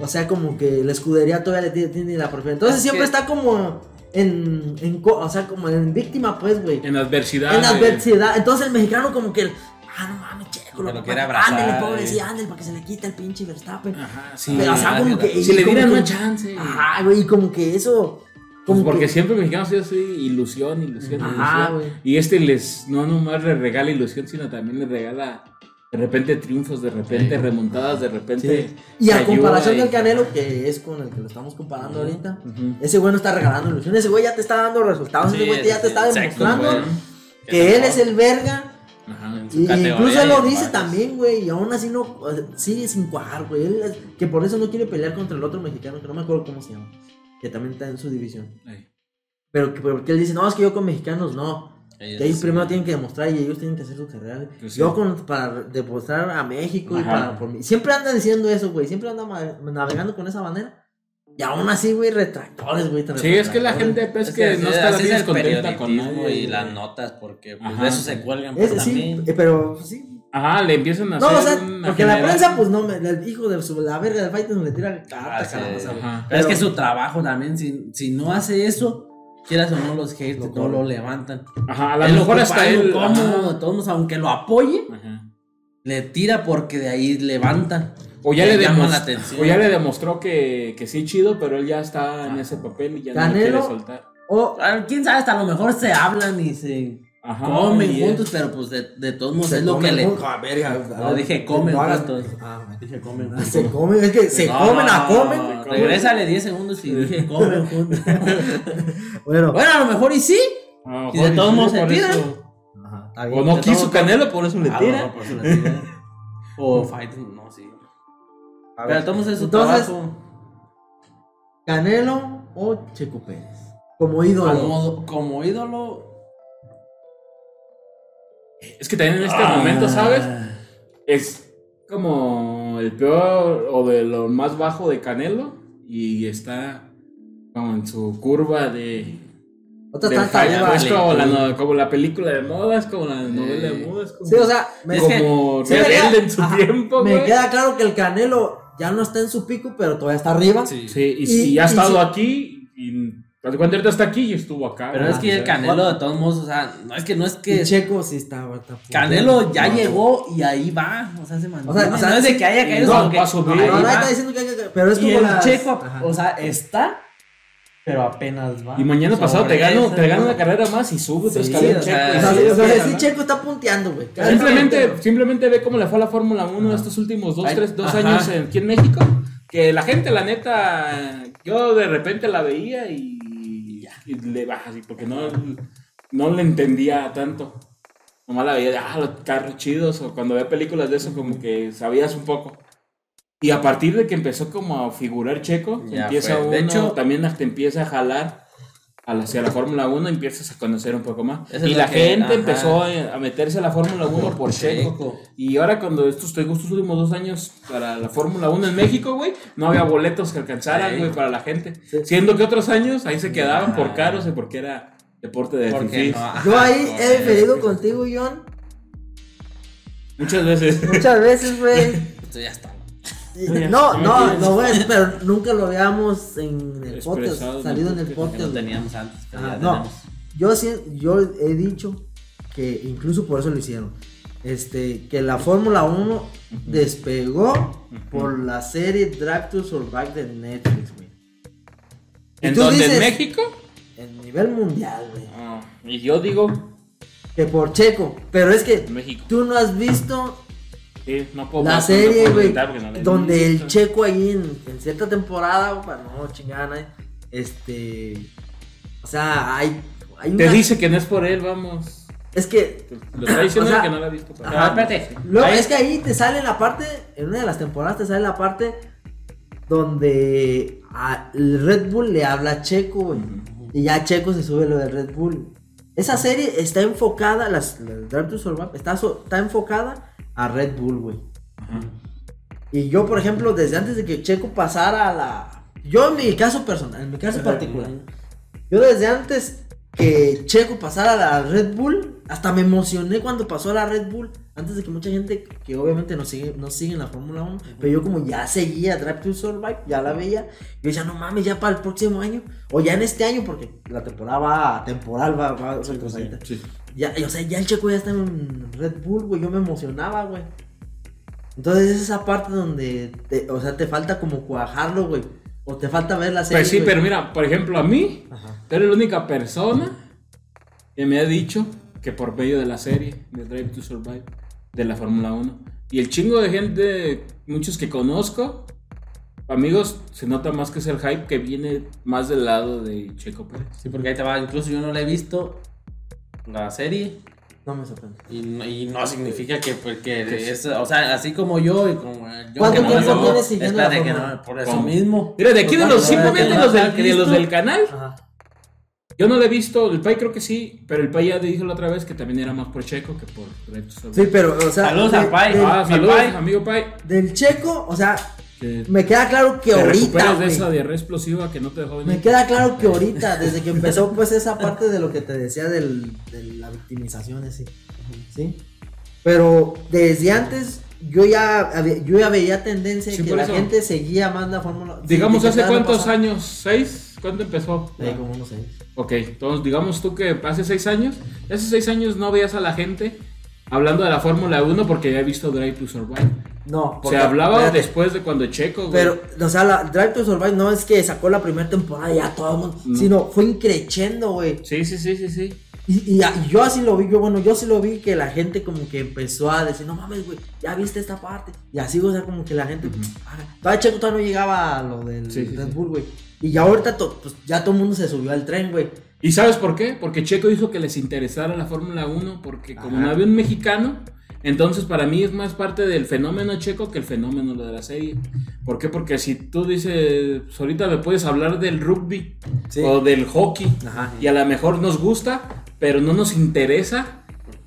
o sea, como que la escudería todavía le tiene, tiene la preferencia. Entonces Es siempre que- está como en, en, o sea, como en víctima, pues, güey. En adversidad. En adversidad. Entonces el mexicano como que, ah, no mames, checo, lo lo quiere ándale, abrazar, pobre, eh. sí, ándale, para que se le quite el pinche Verstappen. Ajá, sí. Pero, o sea, como que- si le dieran una chance. Ajá, güey, y como que eso. Pues Como porque que- siempre el mexicano ha sido así, ilusión, ilusión, Ajá, ilusión. güey. Y este les, no nomás le regala ilusión, sino también le regala de repente triunfos, de repente Sí. remontadas, de repente. Sí. Y a comparación y- del Canelo, que es con el que lo estamos comparando ahorita, Ujú. ese güey no está regalando ilusión. Ese güey ya te está dando resultados. ese Sí, güey ya te está demostrando güey. que él es el verga. Ajá. En su Y incluso él lo dice varios. también, güey. Y aún así no. Sigue sin cuajar, güey. Él que por eso no quiere pelear contra el otro mexicano, que no me acuerdo cómo se llama. Que también está en su división. Ay. Pero que porque él dice, no, es que yo con mexicanos no. Ellos Que ellos sí. primero tienen que demostrar y ellos tienen que hacer su carrera. Pues sí. Yo con, para demostrar a México y Ajá. para por mí. Siempre anda diciendo eso, güey. Siempre anda navegando con esa manera. Y aún así, güey, retractores, güey. Sí, es que la gente pues Es que, así- no está así es el descontenta con nadie. y las notas, porque pues, Ajá. de eso se cuelgan pues, Es, sí, también. eh, pero pues, sí. Ajá, le empiezan a No, o hacer sea, una porque la prensa, pues no, me, el hijo de su, la verga del fight no le tira carota, Ah, sí. Ajá. Pero es que Pero- su trabajo también, si, si no hace eso, quieras o no los haters, Lo no lo levantan. Ajá, a lo Él mejor hasta él. cómodo, de todos modos, aunque lo apoye, Ajá. le tira porque de ahí levanta. O ya, Le le llama la atención. o ya le demostró que, que sí chido, pero él ya está en ese papel y ya no lo quiere soltar. O Ah, Quién sabe, hasta a lo mejor se hablan y se Ajá, comen juntos, pero pues de, de todos modos se es lo que comen le. juntos. Ah, No, dije comen no juntos. Ah, bueno. Dije comen Ah, Se comen, es que se No, comen a no, comen. güey. Regrésale 10 segundos y dije (laughs) comen juntos. (laughs) Bueno, bueno, a lo mejor y sí. Y de todos modos se tiran. eso- Ajá, está bien. O no quiso Canelo, por eso le tira. mejor por eso le tira. O fight, no, sí. A Pero ver, todos es su Entonces, trabajo. Canelo o Checo Pérez. Como ídolo. Como, como ídolo, Es que también en este momento, ¿sabes? Es como el peor o de lo más bajo de Canelo y está como en su curva de... Otra del tanta es como la, no- como la película de moda, es como la novela de moda, es como, Sí, o sea, me, Es que- como rebelde en su ajá, tiempo, me queda claro que el Canelo ya no está en su pico, pero todavía está arriba. Sí. Sí, y, Y- y ha y estado sí. aquí y cuando ahorita está aquí y estuvo acá. Pero es que el Canelo, de todos modos, o sea, no es que no es Y que. Checo sí está, está Canelo ya No. llegó y ahí va. O sea, se mantiene. O sea, o sea, no es de que haya caído, no, que- subir. ahí No, nadie está diciendo que, que- que- pero es y como el las- Checo, Ajá. o sea, está, pero apenas va. Y mañana pasado te gano, te gano ¿no? una carrera más y sube otro Sí, o sea, Checo, y O sea, así sí, o sea, sí, ¿no? Checo está punteando, güey. Simplemente, simplemente ve cómo le fue a la Fórmula 1 estos últimos dos, tres, dos años aquí en México. Que la gente, la neta, yo de repente la veía y, y le baja así, porque no, no le entendía tanto. Nomás la veía ah, los carros chidos, o cuando veía películas de eso, como que sabías un poco. Y a partir de que empezó como a figurar Checo, Ya empieza fue. uno, De hecho- también te empieza a jalar hacia la Fórmula 1, empiezas a conocer un poco más. Eso y la que- gente ajá. empezó a, meterse a la Fórmula 1 por Checo. Checo. Y ahora cuando estos, tengo estos últimos dos años para la Fórmula 1 en México, güey, no había boletos que alcanzaran, Sí. güey, para la gente. Sí. Siendo que otros años ahí se quedaban por Ah. caros y porque era deporte de Porque fifís. no, ajá, Yo ahí he diferido contigo, John, Muchas veces. muchas veces, güey. Esto ya está. No, no, no, pero nunca lo habíamos en el podcast, salido en el podcast. güey. teníamos antes, no, yo sí, yo he dicho que incluso por eso lo hicieron. Este, que la Fórmula 1 despegó por la serie Drive to Survive de Netflix, güey. ¿En dónde? dices- ¿En México? En nivel mundial, güey. Ah, y yo digo, Que por Checo. Pero es que México. tú no has visto Sí, no puedo la serie, güey. no Donde el. Checo ahí en, en cierta temporada, güey, para no chingar a nadie, Este. O sea, hay. hay Te una- dice que no es por él, vamos. Es que. Lo está diciendo O sea, que no la ha visto. pero- Ajá. Ah, espérate. Luego, Ahí- es que ahí te sale la parte, en una de las temporadas te sale la parte donde a- el Red Bull le habla a Checo, güey. Y ya Checo se sube lo del Red Bull. Esa serie está enfocada, las, la Drive to Survive, está, so- está enfocada a Red Bull, güey. Y yo, por ejemplo, desde antes de que Checo pasara a la... Yo en mi caso personal, en mi caso particular, yo desde antes que Checo pasara a la Red Bull, hasta me emocioné cuando pasó a la Red Bull. Antes de que mucha gente que obviamente no sigue, no sigue en la Fórmula 1, pero yo como ya seguía Drive to Survive, ya la veía, yo decía, no mames, ya para el próximo año, o ya en este año, porque la temporada va, temporal va, va retrasadita. Sí. Ya, o sea, ya el Checo ya está en Red Bull, güey, yo me emocionaba, güey. Entonces es esa parte donde, te- o sea, te falta como cuajarlo, güey. O te falta ver la serie. Pues sí, pero mira, por ejemplo, a mí, Ajá. tú eres la única persona que me ha dicho que por medio de la serie de Drive to Survive de la Fórmula 1 y el chingo de gente, muchos que conozco, amigos, se nota más que es el hype que viene más del lado de Checo Pérez. Sí, porque ahí te va. Incluso yo no la he visto la serie. No me sorprende. Y no, y no significa que, pues, que Que es, o sea, así como yo y como yo ¿Cuánto que no tiempo la- tienes siguiendo la que no, por eso ¿Cómo? mismo. Mira, de aquí de Pues, los, bueno, simplemente que los del, de los del canal, Ajá. yo no lo he visto, el Pai creo que sí, pero el Pai ya dijo la otra vez que también era más por Checo que por Drive to Survive. Sí, pero, o sea. Saludos de- al Pai. del- Ah, saludos, amigo Pai. Del checo, o sea, Que me queda claro que te ahorita. de esa diarrea explosiva que no te dejó venir. Me queda claro que (laughs) ahorita, desde que empezó, pues esa parte de lo que te decía del, de la victimización, ese. ¿Sí? Pero desde antes, yo ya, yo ya veía tendencia Sí, que la eso. gente seguía más la Fórmula. Digamos, ¿hace cuántos años? ¿Seis? ¿Cuándo empezó? Sí, como unos seis. Ok, entonces digamos tú que hace seis años, hace seis años no veías a la gente hablando de la Fórmula 1 porque había visto Drive to Survive. No, Se porque- hablaba espérate, después de cuando Checo, güey. Pero, o sea, la Drive to Survive no es que sacó la primera temporada y ya todo el mundo, No. sino fue increchendo, güey. Sí, sí, sí, sí, sí. Y, y, y yo así lo vi, yo bueno, yo sí lo vi que la gente como que empezó a decir, no mames, güey, ya viste esta parte. Y así, o sea, como que la gente, ah, todavía Checo todavía no llegaba a lo del Sí, Red. Bull, güey. Y ya ahorita, to- pues, ya todo el mundo se subió al tren, güey. ¿Y sabes por qué? Porque Checo hizo que les interesara la Fórmula 1 porque como Ajá. no había un mexicano, entonces para mí es más parte del fenómeno Checo que el fenómeno de la serie. ¿Por qué? Porque si tú dices, pues, ahorita me puedes hablar del rugby Sí. o del hockey Ajá. y a lo mejor nos gusta, pero no nos interesa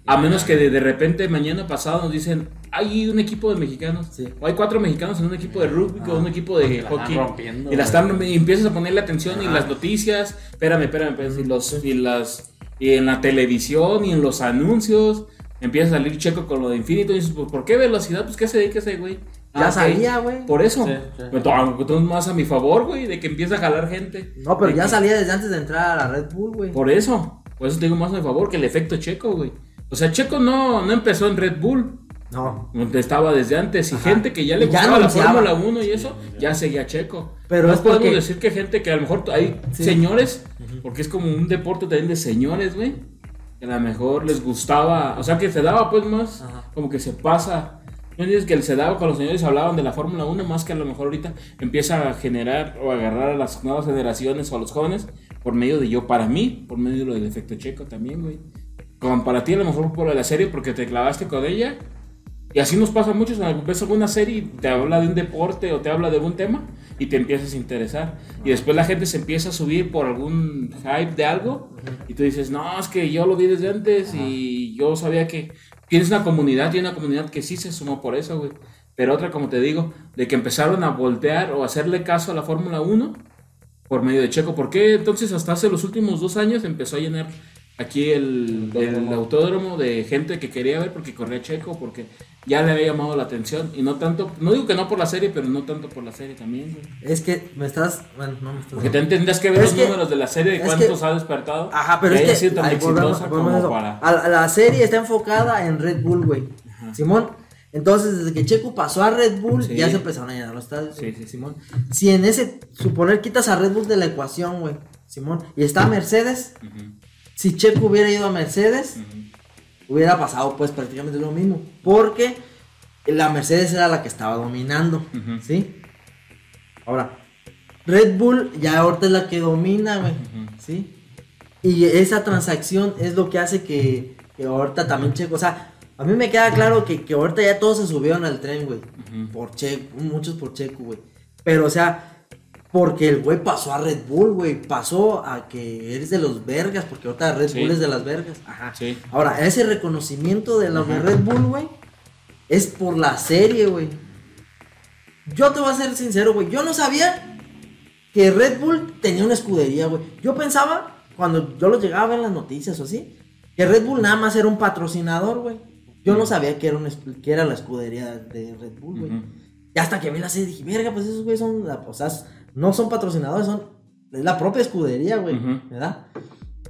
A menos que de, de repente mañana pasado nos dicen, hay un equipo de mexicanos, Sí. o hay cuatro mexicanos en un equipo de rugby o un equipo de La están hockey. rompiendo, y la güey. están y empiezas a ponerle atención y Ajá. las noticias, espérame, espérame, espérame, y los y las y en la televisión y en los anuncios empieza a salir Checo con lo de Infinito y dices, pues, ¿por qué velocidad? Pues qué se dedica ese güey. Ya Ah, salía, güey. Por eso. Sí, sí. Más a mi favor, güey, de que empieza a jalar gente. No, pero De ya que- salía desde antes de entrar a la Red Bull, güey. Por eso. Por eso te digo más a mi favor que el efecto Checo, güey. O sea, Checo no, no empezó en Red Bull. No. Donde estaba desde antes. Y Ajá. gente que ya le ya gustaba la. Fórmula 1 y eso, ya seguía Checo. Pero no es podemos porque- decir que gente que a lo mejor hay Sí. señores, porque es como un deporte también de señores, güey. Que a lo mejor les gustaba, o sea, que se daba pues más, Ajá. como que se pasa. No dices que se daba con los señores hablaban de la Fórmula 1 más que a lo mejor ahorita empieza a generar o agarrar a las nuevas generaciones o a los jóvenes por medio de yo para mí, por medio de lo del efecto checo también, güey. Como para ti a lo mejor por la serie porque te clavaste con ella. Y así nos pasa a muchos, ves alguna serie y te habla de un deporte o te habla de algún tema y te empiezas a interesar. Y después la gente se empieza a subir por algún hype de algo y tú dices, no, es que yo lo vi desde antes y yo sabía que tienes una comunidad y una comunidad que sí se sumó por eso, güey. Pero otra, como te digo, de que empezaron a voltear o hacerle caso a la Fórmula 1 por medio de Checo. ¿Por qué entonces hasta hace los últimos dos años empezó a llenar aquí el, el autódromo de gente que quería ver porque corría Checo, porque ya le había llamado la atención? Y no tanto, no digo que no por la serie, pero no tanto por la serie también, güey. Es que me estás. Bueno, no me estás. Porque te tendrías que ver los que- números de la serie de cuántos que- ha despertado. Ajá, pero que es que. sido tan exitosa como para. A- la serie está enfocada en Red Bull, güey. Simón. Entonces, desde que Checo pasó a Red Bull, Sí. ya se empezaron a llenar los estadios. Sí, sí. Simón. Si en ese, suponer, quitas a Red Bull de la ecuación, güey. Simón. Y está Mercedes. Ujú, Si Checo hubiera ido a Mercedes, hubiera pasado pues prácticamente lo mismo. Porque la Mercedes era la que estaba dominando. ¿Sí? Ahora, Red Bull ya ahorita es la que domina, güey. ¿Sí? Y esa transacción es lo que hace que, que ahorita también Checo. O sea, a mí me queda claro que, que ahorita ya todos se subieron al tren, güey. Por Checo, muchos por Checo, güey. Pero, o sea, porque el güey pasó a Red Bull, güey. Pasó a que eres de los vergas, porque ahorita Red Sí. Bull es de las vergas. Ajá. Sí. Ahora, ese reconocimiento de los de. Red Bull, güey, es por la serie, güey. Yo te voy a ser sincero, güey. Yo no sabía que Red Bull tenía una escudería, güey. Yo pensaba, cuando yo lo llegaba a ver en las noticias o así, que Red Bull nada más era un patrocinador, güey. Yo no sabía que era, una escu- que era la escudería de Red Bull, güey. Y hasta que vi la serie dije, verga, pues esos güey son, la- sea, no son patrocinadores, son es la propia escudería, güey. ¿verdad?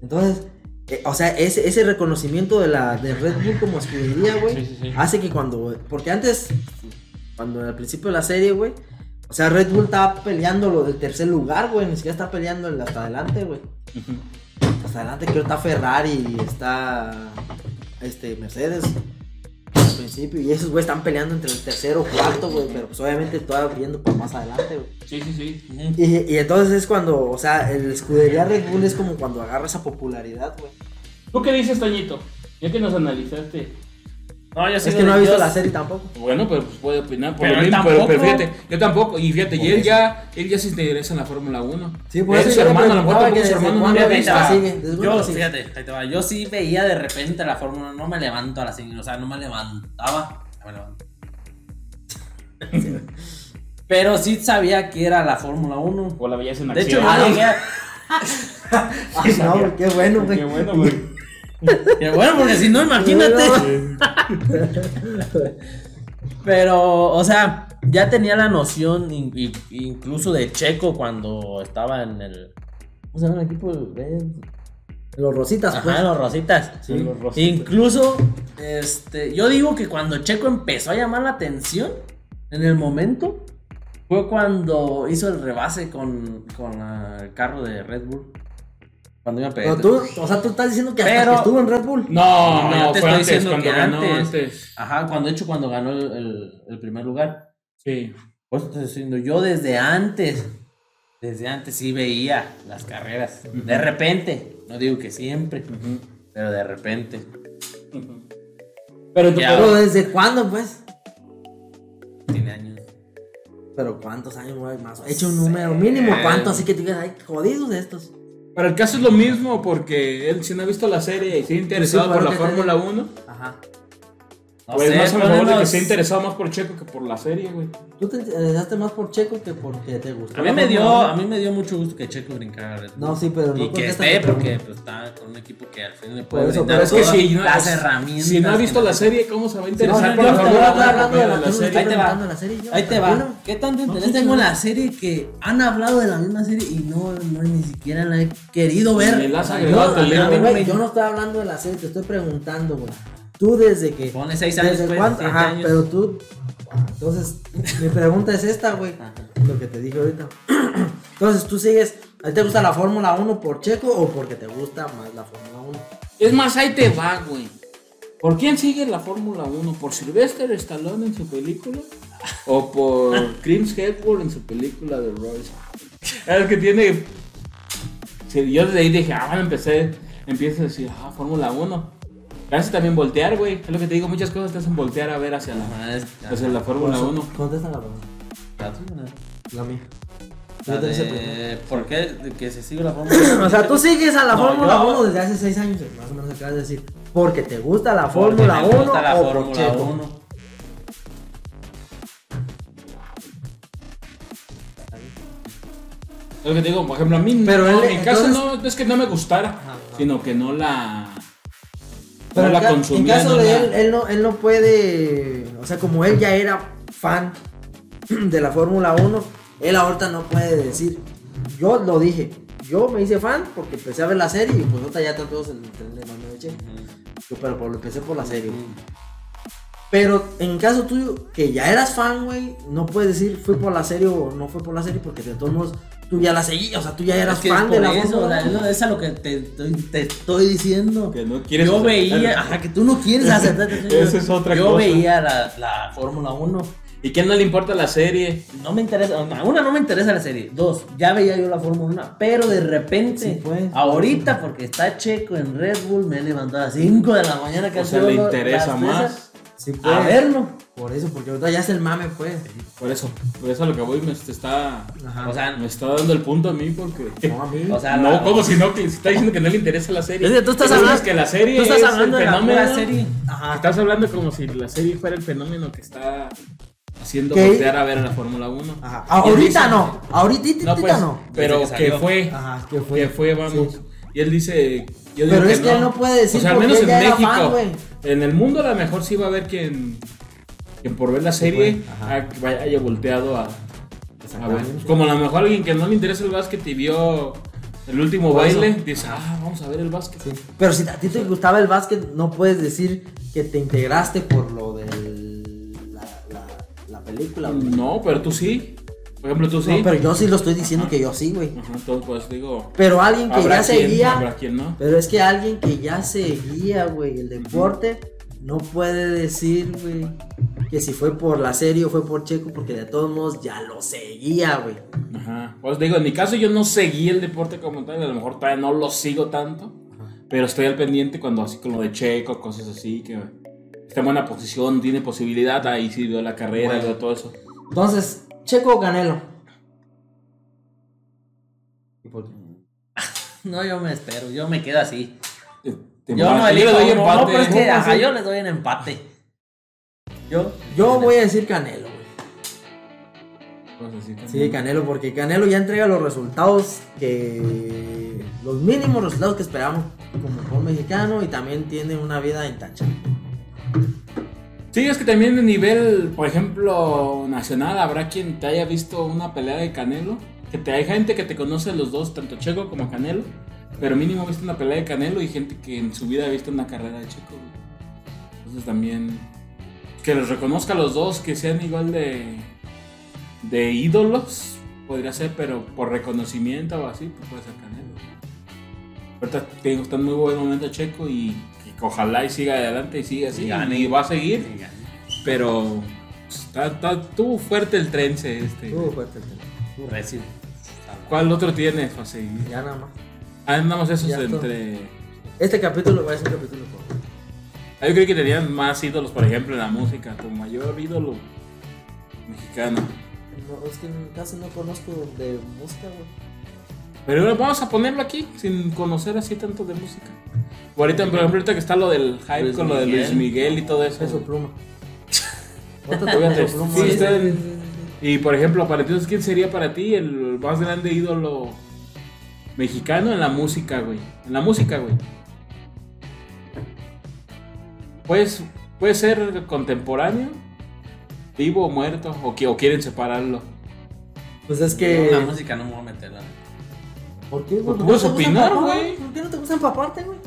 Entonces, eh, o sea, ese, ese reconocimiento de la de Red Bull como escudería, güey, Sí, sí, sí. hace que cuando, porque antes, cuando al principio de la serie, güey, o sea, Red Bull estaba peleando lo del tercer lugar, güey, ni siquiera está peleando el hasta adelante, güey. Hasta adelante creo que está Ferrari y está este Mercedes principio y esos güey están peleando entre el tercero o cuarto, güey, pero pues obviamente todavía viendo por más adelante, güey. Sí, sí, sí. Y, y entonces es cuando, o sea, el escudería Red Bull es como cuando agarra esa popularidad, güey. ¿Tú qué dices, Toñito? Ya que nos analizaste. No, yo Es sigo que no ha visto Dios. la serie tampoco. Bueno, pero pues puede opinar por Pero lo mismo, pero, pero tampoco. fíjate, yo tampoco, y fíjate, y él eso. ya, él ya se interesa en la Fórmula 1. Sí, por eso su hermano, a lo mejor que su hermano no Yo, fíjate, ahí te va. Yo sí veía de repente la Fórmula, no me levanto a las 5, o sea, no me levantaba. no me levanto. (laughs) Pero sí sabía que era la Fórmula 1. O la veías en De hecho, acción. no (laughs) Ah, no. llegué a- Ay, no, güey, qué bueno, güey. Qué bueno, güey. Que bueno, porque si no, imagínate. (laughs) Pero, o sea, ya tenía la noción, in- in- incluso de Checo cuando estaba en el. ¿Cómo se llama el equipo? Eh, Los rositas, pues. Ajá, los Rositas. Sí, los Rositas. Incluso, este, yo digo que cuando Checo empezó a llamar la atención, en el momento, fue cuando hizo el rebase con, con el carro de Red Bull. Cuando iba a pegar. Pero tú, o sea, tú estás diciendo que hasta Pero- que estuvo en Red Bull. No, No, te fue estoy antes, diciendo cuando que ganó antes. antes. Ajá, cuando de hecho cuando ganó el, el- el primer lugar. Sí. Te estoy diciendo, yo desde antes, desde antes sí veía las carreras. De repente, no digo que siempre, pero de repente. Pero tú, Ya. Pero ¿desde cuándo, pues? Tiene años. Pero ¿cuántos años, güey? Más. Echa un número mínimo. ¿cuánto? Así que digas, ay, jodidos de estos. Para el caso es lo mismo, porque él si no ha visto la serie y se ha interesado Sí, por la Fórmula 1, Ajá. No pues sé, más a lo mejor de que se ha interesado más por Checo que por la serie, güey. Tú te interesaste más por Checo que porque te gustó. A mí me dio, a mí me dio mucho gusto que Checo brincara. Red Bull. No, sí, pero no y que esté porque pues, está con un equipo que al fin le Por puede eso, brindar pero Es que si no, las es- herramientas. si no ha visto la serie, ¿cómo se va a interesar por yo la no, Fórmula yo 1? estoy hablando de la- La tú no serie. Ahí te va. preguntando de la serie, yo Ahí te va. ¿no? ¿Qué tanto interés tengo en la serie que han hablado de la misma serie y no, no ni siquiera la he querido ver? Yo- no estoy hablando de la serie, te estoy preguntando, güey. Tú desde que. Ponle seis años, ¿Desde pues, cuánto? Ajá, años. pero tú. Entonces, mi pregunta es esta, güey. Lo que te dije ahorita. (clears throat) Entonces, tú sigues. ¿A ti te gusta la Fórmula 1 por Checo o porque te gusta más la Fórmula 1? Es más, ahí te va, güey. ¿Por quién sigue la Fórmula 1? ¿Por Sylvester Stallone en su película? ¿O por (laughs) Chris Hemsworth en su película de Royce? Es que tiene... Sí, yo desde ahí dije, ah, bueno, empecé, empiezo a decir, ah, Fórmula 1. Me hace también voltear, güey. Es lo que te digo, muchas cosas te hacen voltear a ver hacia la, es- hacia la Fórmula 1. Contesta la pregunta. La tuya, La mía. la Yo te hice de- ¿Por qué? Que se sigue la (coughs) Fórmula O sea, tú sigues a la No, Fórmula yo- 1 desde hace 6 años, más o menos acabas de decir. Porque te gusta la Fórmula me 1 gusta la o Fórmula Checo. 1. Es lo que te digo, por ejemplo, a mí Pero no, él, en mi caso entonces- no es que no me gustara, Ajá, ajá. sino que no la... Pero no la ca- en consumía. caso no de él, él no, él no puede, o sea, como él ya era fan (clears throat) de la Fórmula 1, él ahorita no puede decir, yo lo dije, yo me hice fan porque empecé a ver la serie y pues ahorita ya están todos en el tren de mame de. Yo, pero por, empecé por la serie. Pero en caso tuyo, que ya eras fan, güey, no puedes decir fue por la serie o no fue por la serie porque de todos modos tú ya la seguías, o sea, tú ya eras Es que fan es de la eso, Fórmula o sea, 1. es a lo que te, estoy- te estoy diciendo. Que no quieres yo aceptar. veía, ajá, que tú no quieres (laughs) aceptar. Esa es otra yo cosa. veía la, la Fórmula 1. ¿Y quién no le importa la serie? No me interesa, una, una, no me interesa la serie. Dos, ya veía yo la Fórmula 1, pero de repente, Sí, pues. ahorita porque está Checo en Red Bull, me he levantado a las 5 de la mañana que O sea, le interesa más. Sí, pues. A verlo. Por eso, porque ahorita ya es el mame, pues. Por eso, por eso a lo que voy me está, Ajá. O sea, me está dando el punto a mí porque... (laughs) no a mí. (laughs) o sea, no, la- como si no, que está diciendo que no le interesa la serie. Es que tú estás Tú dices hablando- que la serie tú estás es hablando el de la fenómeno. serie. Ajá. Estás hablando como si la serie fuera el fenómeno que está haciendo ¿Qué? voltear a ver a la Fórmula 1. Ajá. Ahorita dice- no. Ahorita No, pues, no. pero que fue. Ajá, que fue. Que fue, vamos. Sí. Y él dice. Yo digo Pero que es que él no puede decir O sea, al menos en México. fan, güey. En el mundo, a lo mejor sí va a haber quien. Quien por ver la serie vaya- haya volteado a, a ver. Como a lo mejor alguien que no le interesa el básquet y vio el último baile, dice, ah, vamos a ver el básquet. Sí. Pero si a ti te gustaba el básquet, no puedes decir que te integraste por lo de la, la, la película. No, pero tú sí. Por ejemplo, tú sí. No, pero yo sí lo estoy diciendo que yo sí, güey. Ajá, entonces, pues digo. Pero alguien que ya quien, seguía. Habrá quien no. Pero es que alguien que ya seguía, güey, el deporte, no puede decir, güey, que si fue por la serie o fue por Checo, porque de todos modos ya lo seguía, güey. Ajá. Pues digo, en mi caso yo no seguí el deporte como tal, a lo mejor todavía no lo sigo tanto, pero estoy al pendiente cuando así con lo de Checo, cosas así, que está en buena posición, tiene posibilidad, ahí sí veo la carrera, Bueno. veo todo eso. Entonces, Checo o Canelo. ¿Y por qué? (laughs) No, yo me espero, yo me quedo así. Te- te Yo no empate, elijo le doy uno, no, empate. pero es que ¿Cómo ajá, yo les doy en empate. Yo. Yo voy a decir Canelo, así, Sí, Canelo, porque Canelo ya entrega los resultados que. los mínimos resultados que esperamos como buen mexicano y también tiene una vida intachable. Sí, es que también de nivel, por ejemplo, nacional, habrá quien te haya visto una pelea de Canelo. Que te, hay gente que te conoce los dos, tanto Checo como Canelo. Pero mínimo ha visto una pelea de Canelo y gente que en su vida ha visto una carrera de Checo. Entonces también que los reconozca a los dos, que sean igual de, de ídolos, podría ser, pero por reconocimiento o así, pues puede ser Canelo. Ahorita te digo, está en muy buen momento Checo y ojalá y siga adelante y siga así. Y gane. Y va a seguir. Pero pues, está, está tuvo fuerte el trense este. Uh, fuerte el. Recio. ¿Cuál otro tienes para seguir? Ya nada más. Ah, andamos esos Ya entre. Este capítulo va a ser un capítulo corto. Ah, Yo creo que tenían más ídolos, por ejemplo, en la música. Tu mayor ídolo mexicano. No, es que casi no conozco de música, güey. Pero ahora vamos a ponerlo aquí, sin conocer así tanto de música. Ahorita, por ejemplo, ahorita que está lo del hype Luis con lo de Luis Miguel. Y todo eso. Peso pluma. (laughs) Peso sí. Y por ejemplo, para ti, ¿quién sería para ti el más grande ídolo mexicano en la música, güey? En la música, güey. Pues, puede ser contemporáneo, vivo o muerto, o, que, o quieren separarlo. Pues es que. La música no me voy a meter, la neta. ¿Por qué, güey? ¿Por qué no opinar, güey. ¿Por qué no te gusta empaparte, güey?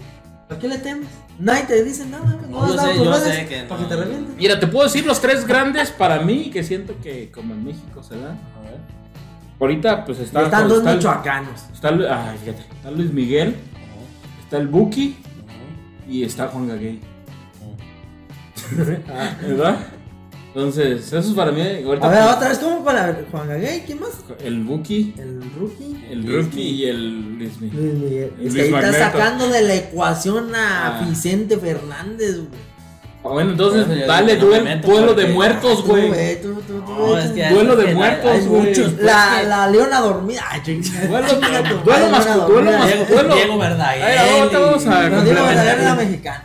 ¿Para qué le temes? Nadie te dice nada, güey. No, yo sé, yo sé que Para no. que te revienten. Mira, te puedo decir los tres grandes para mí que siento que como en México se dan. A ver. Ahorita pues está, Están dos está, michoacanos. está el- ay, fíjate, está Luis Miguel, está el Buki y está Juan Gaguey. (laughs) ¿Verdad? Entonces, eso es para mí. Ahorita, A ver, pues, otra vez, ¿cómo para Juan Gaguey? ¿Quién más? El Buki, El rookie. el Rookie y el Luis Miguel. Luis Miguel. Es Luis que ahí Magneto. está sacando de la ecuación a Ah. Vicente Fernández, güey. Ah, Bueno, entonces Bueno, dale no me duel- meto duelo de muertos, güey. No, es que Duelo de muertos, güey. muchos, pues, La, que- la leona dormida. Duelo, duelo más duelo más Diego, duelo. Diego Verdaguer. Ay, ahorita vamos a Pero Diego. Verdaguer era mexicano.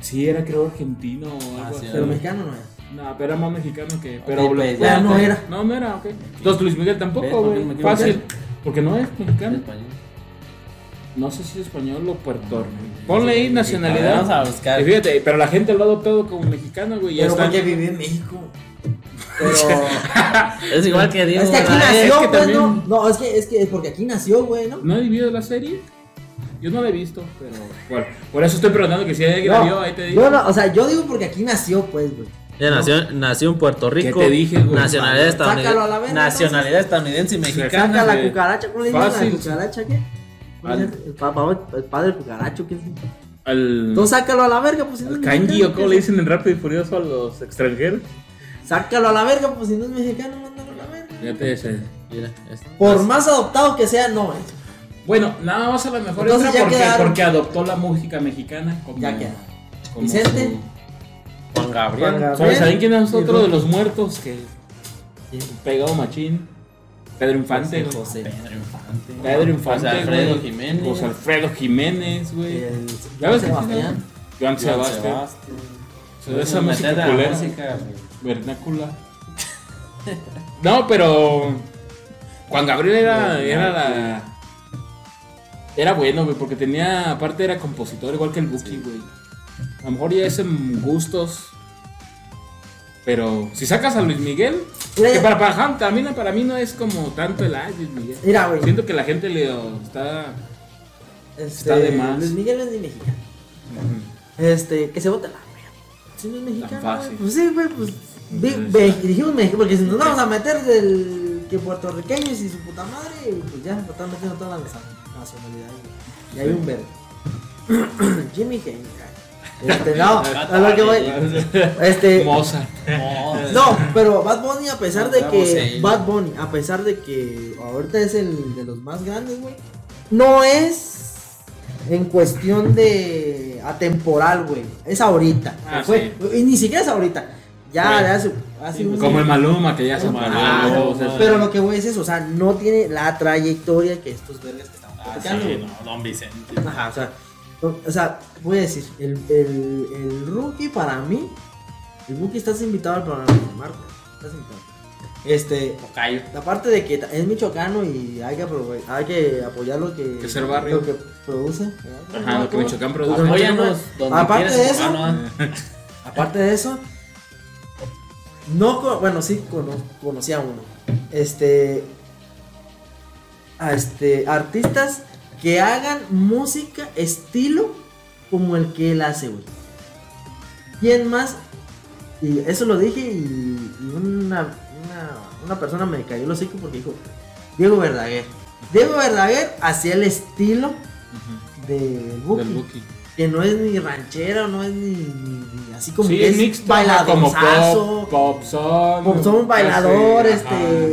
Sí, era creo argentino o algo Ah, sí, así. Pero mexicano no era. No, pero era más mexicano que. Pero pues, ya no era. No, no era, ok. Entonces Luis Miguel tampoco, ¿Por qué güey. no Fácil. Porque no es mexicano. Español. No sé si es español o puertorriqueño. Ponle ahí nacionalidad. Vamos a buscar. Y fíjate, pero la gente lo ha adoptado como mexicano, güey. Ya Pero está. porque viví en México. Pero. (laughs) Es igual que Diego es que aquí es nació, que pues, también- ¿no? No, es que, es que es porque aquí nació, güey, ¿no? ¿No ha vivido la serie? Yo no la he visto, pero. Bueno, por eso estoy preguntando que si alguien la No, vio, ahí te digo. yo no, o sea, yo digo porque aquí nació, pues, güey. Ya nació, nació en Puerto Rico. ¿Qué te dije, güey? Nacionalidad Sácalo a la estadounidense. verga, Nacionalidad estadounidense y Saca mexicana. la güey. cucaracha, ¿cómo le dicen a la cucaracha qué? ¿Cómo? El, papá, el padre cucaracho, ¿qué es? Al. Tú sácalo a la verga, pues si no es kanji mexicano, o como ¿qué le dicen en Rápido y Furioso a los extranjeros. Sácalo a la verga, pues si no es mexicano, mándalo a la verga. Ya te sé. Mira, es- Por más adoptado que sea, no es. Bueno, nada más a lo mejor entra porque, quedaron. porque adoptó la música mexicana. Como, Ya queda. como Vicente. su- Juan Gabriel. Juan Gabriel. ¿Sabes saben quién es otro de los muertos que Sí. pegado machín? Pedro Infante. José. Pedro Infante. Pedro Infante. José Alfredo güey. Jiménez. José Alfredo Jiménez, güey. ¿Ya ves? Sebastián. Joan Joan Sebastián. Sebastián. Esa música culera. música. Vernácula. No, pero. Juan Gabriel era, era la. Era bueno, güey, porque tenía. Aparte era compositor, igual que el Buki, güey. A lo mejor ya es en gustos. Pero si sacas a Luis Miguel, que para, para, también para mí no es como tanto el ay, Luis Miguel. Mira, güey. Siento que la gente le está. Este, está de más. Luis Miguel es ni mexicano. Este, que se vote la. Si no es mexicano, fácil. pues sí, güey, pues. Entonces- ve- dijimos México, porque si nos vamos a meter del que puertorriqueños y su puta madre, pues ya nos están metiendo todas las nacionalidades. Y hay un verde. (clears throat) Jimmy Hendrix. Este, no, a lo que voy. Este, Mozart. no, pero Bad Bunny, a pesar de que. sí. Bad Bunny, a pesar de que ahorita es el de los más grandes, güey. No es en cuestión de atemporal, güey. Es ahorita. Ah, Fue- Y ni siquiera es ahorita. Ya, hace, hace un- Como el Maluma, que ya se o sea, Pero lo que voy es eso, o sea, no tiene la trayectoria que estos vergas que estamos Ah, sí, no, Don Vicente. Ajá, o sea, o sea, voy a decir, el, el, el rookie para mí, el rookie estás invitado al programa de Marta. Estás invitado. Este, Tocayo. aparte de que es michoacano y hay que, hay que apoyar lo que, Que ser barrio. lo que produce. ¿verdad? Ajá, lo que Michoacán produce. Apóyanos donde Aparte de eso, ¿eh? (laughs) Aparte de eso, no, bueno, sí cono- conocí a uno. Este, a este, artistas que hagan música estilo como el que él hace, güey. ¿Quién más? Y eso lo dije y, y una, una, una persona me cayó el hocico porque dijo, Diego Verdaguer. Diego Verdaguer hacía el estilo de Buki, Del Buki. Que no es ni ranchera, no es ni, ni- ni así como Sí, que es mixto, como pop, pop son. pop son bailador, así,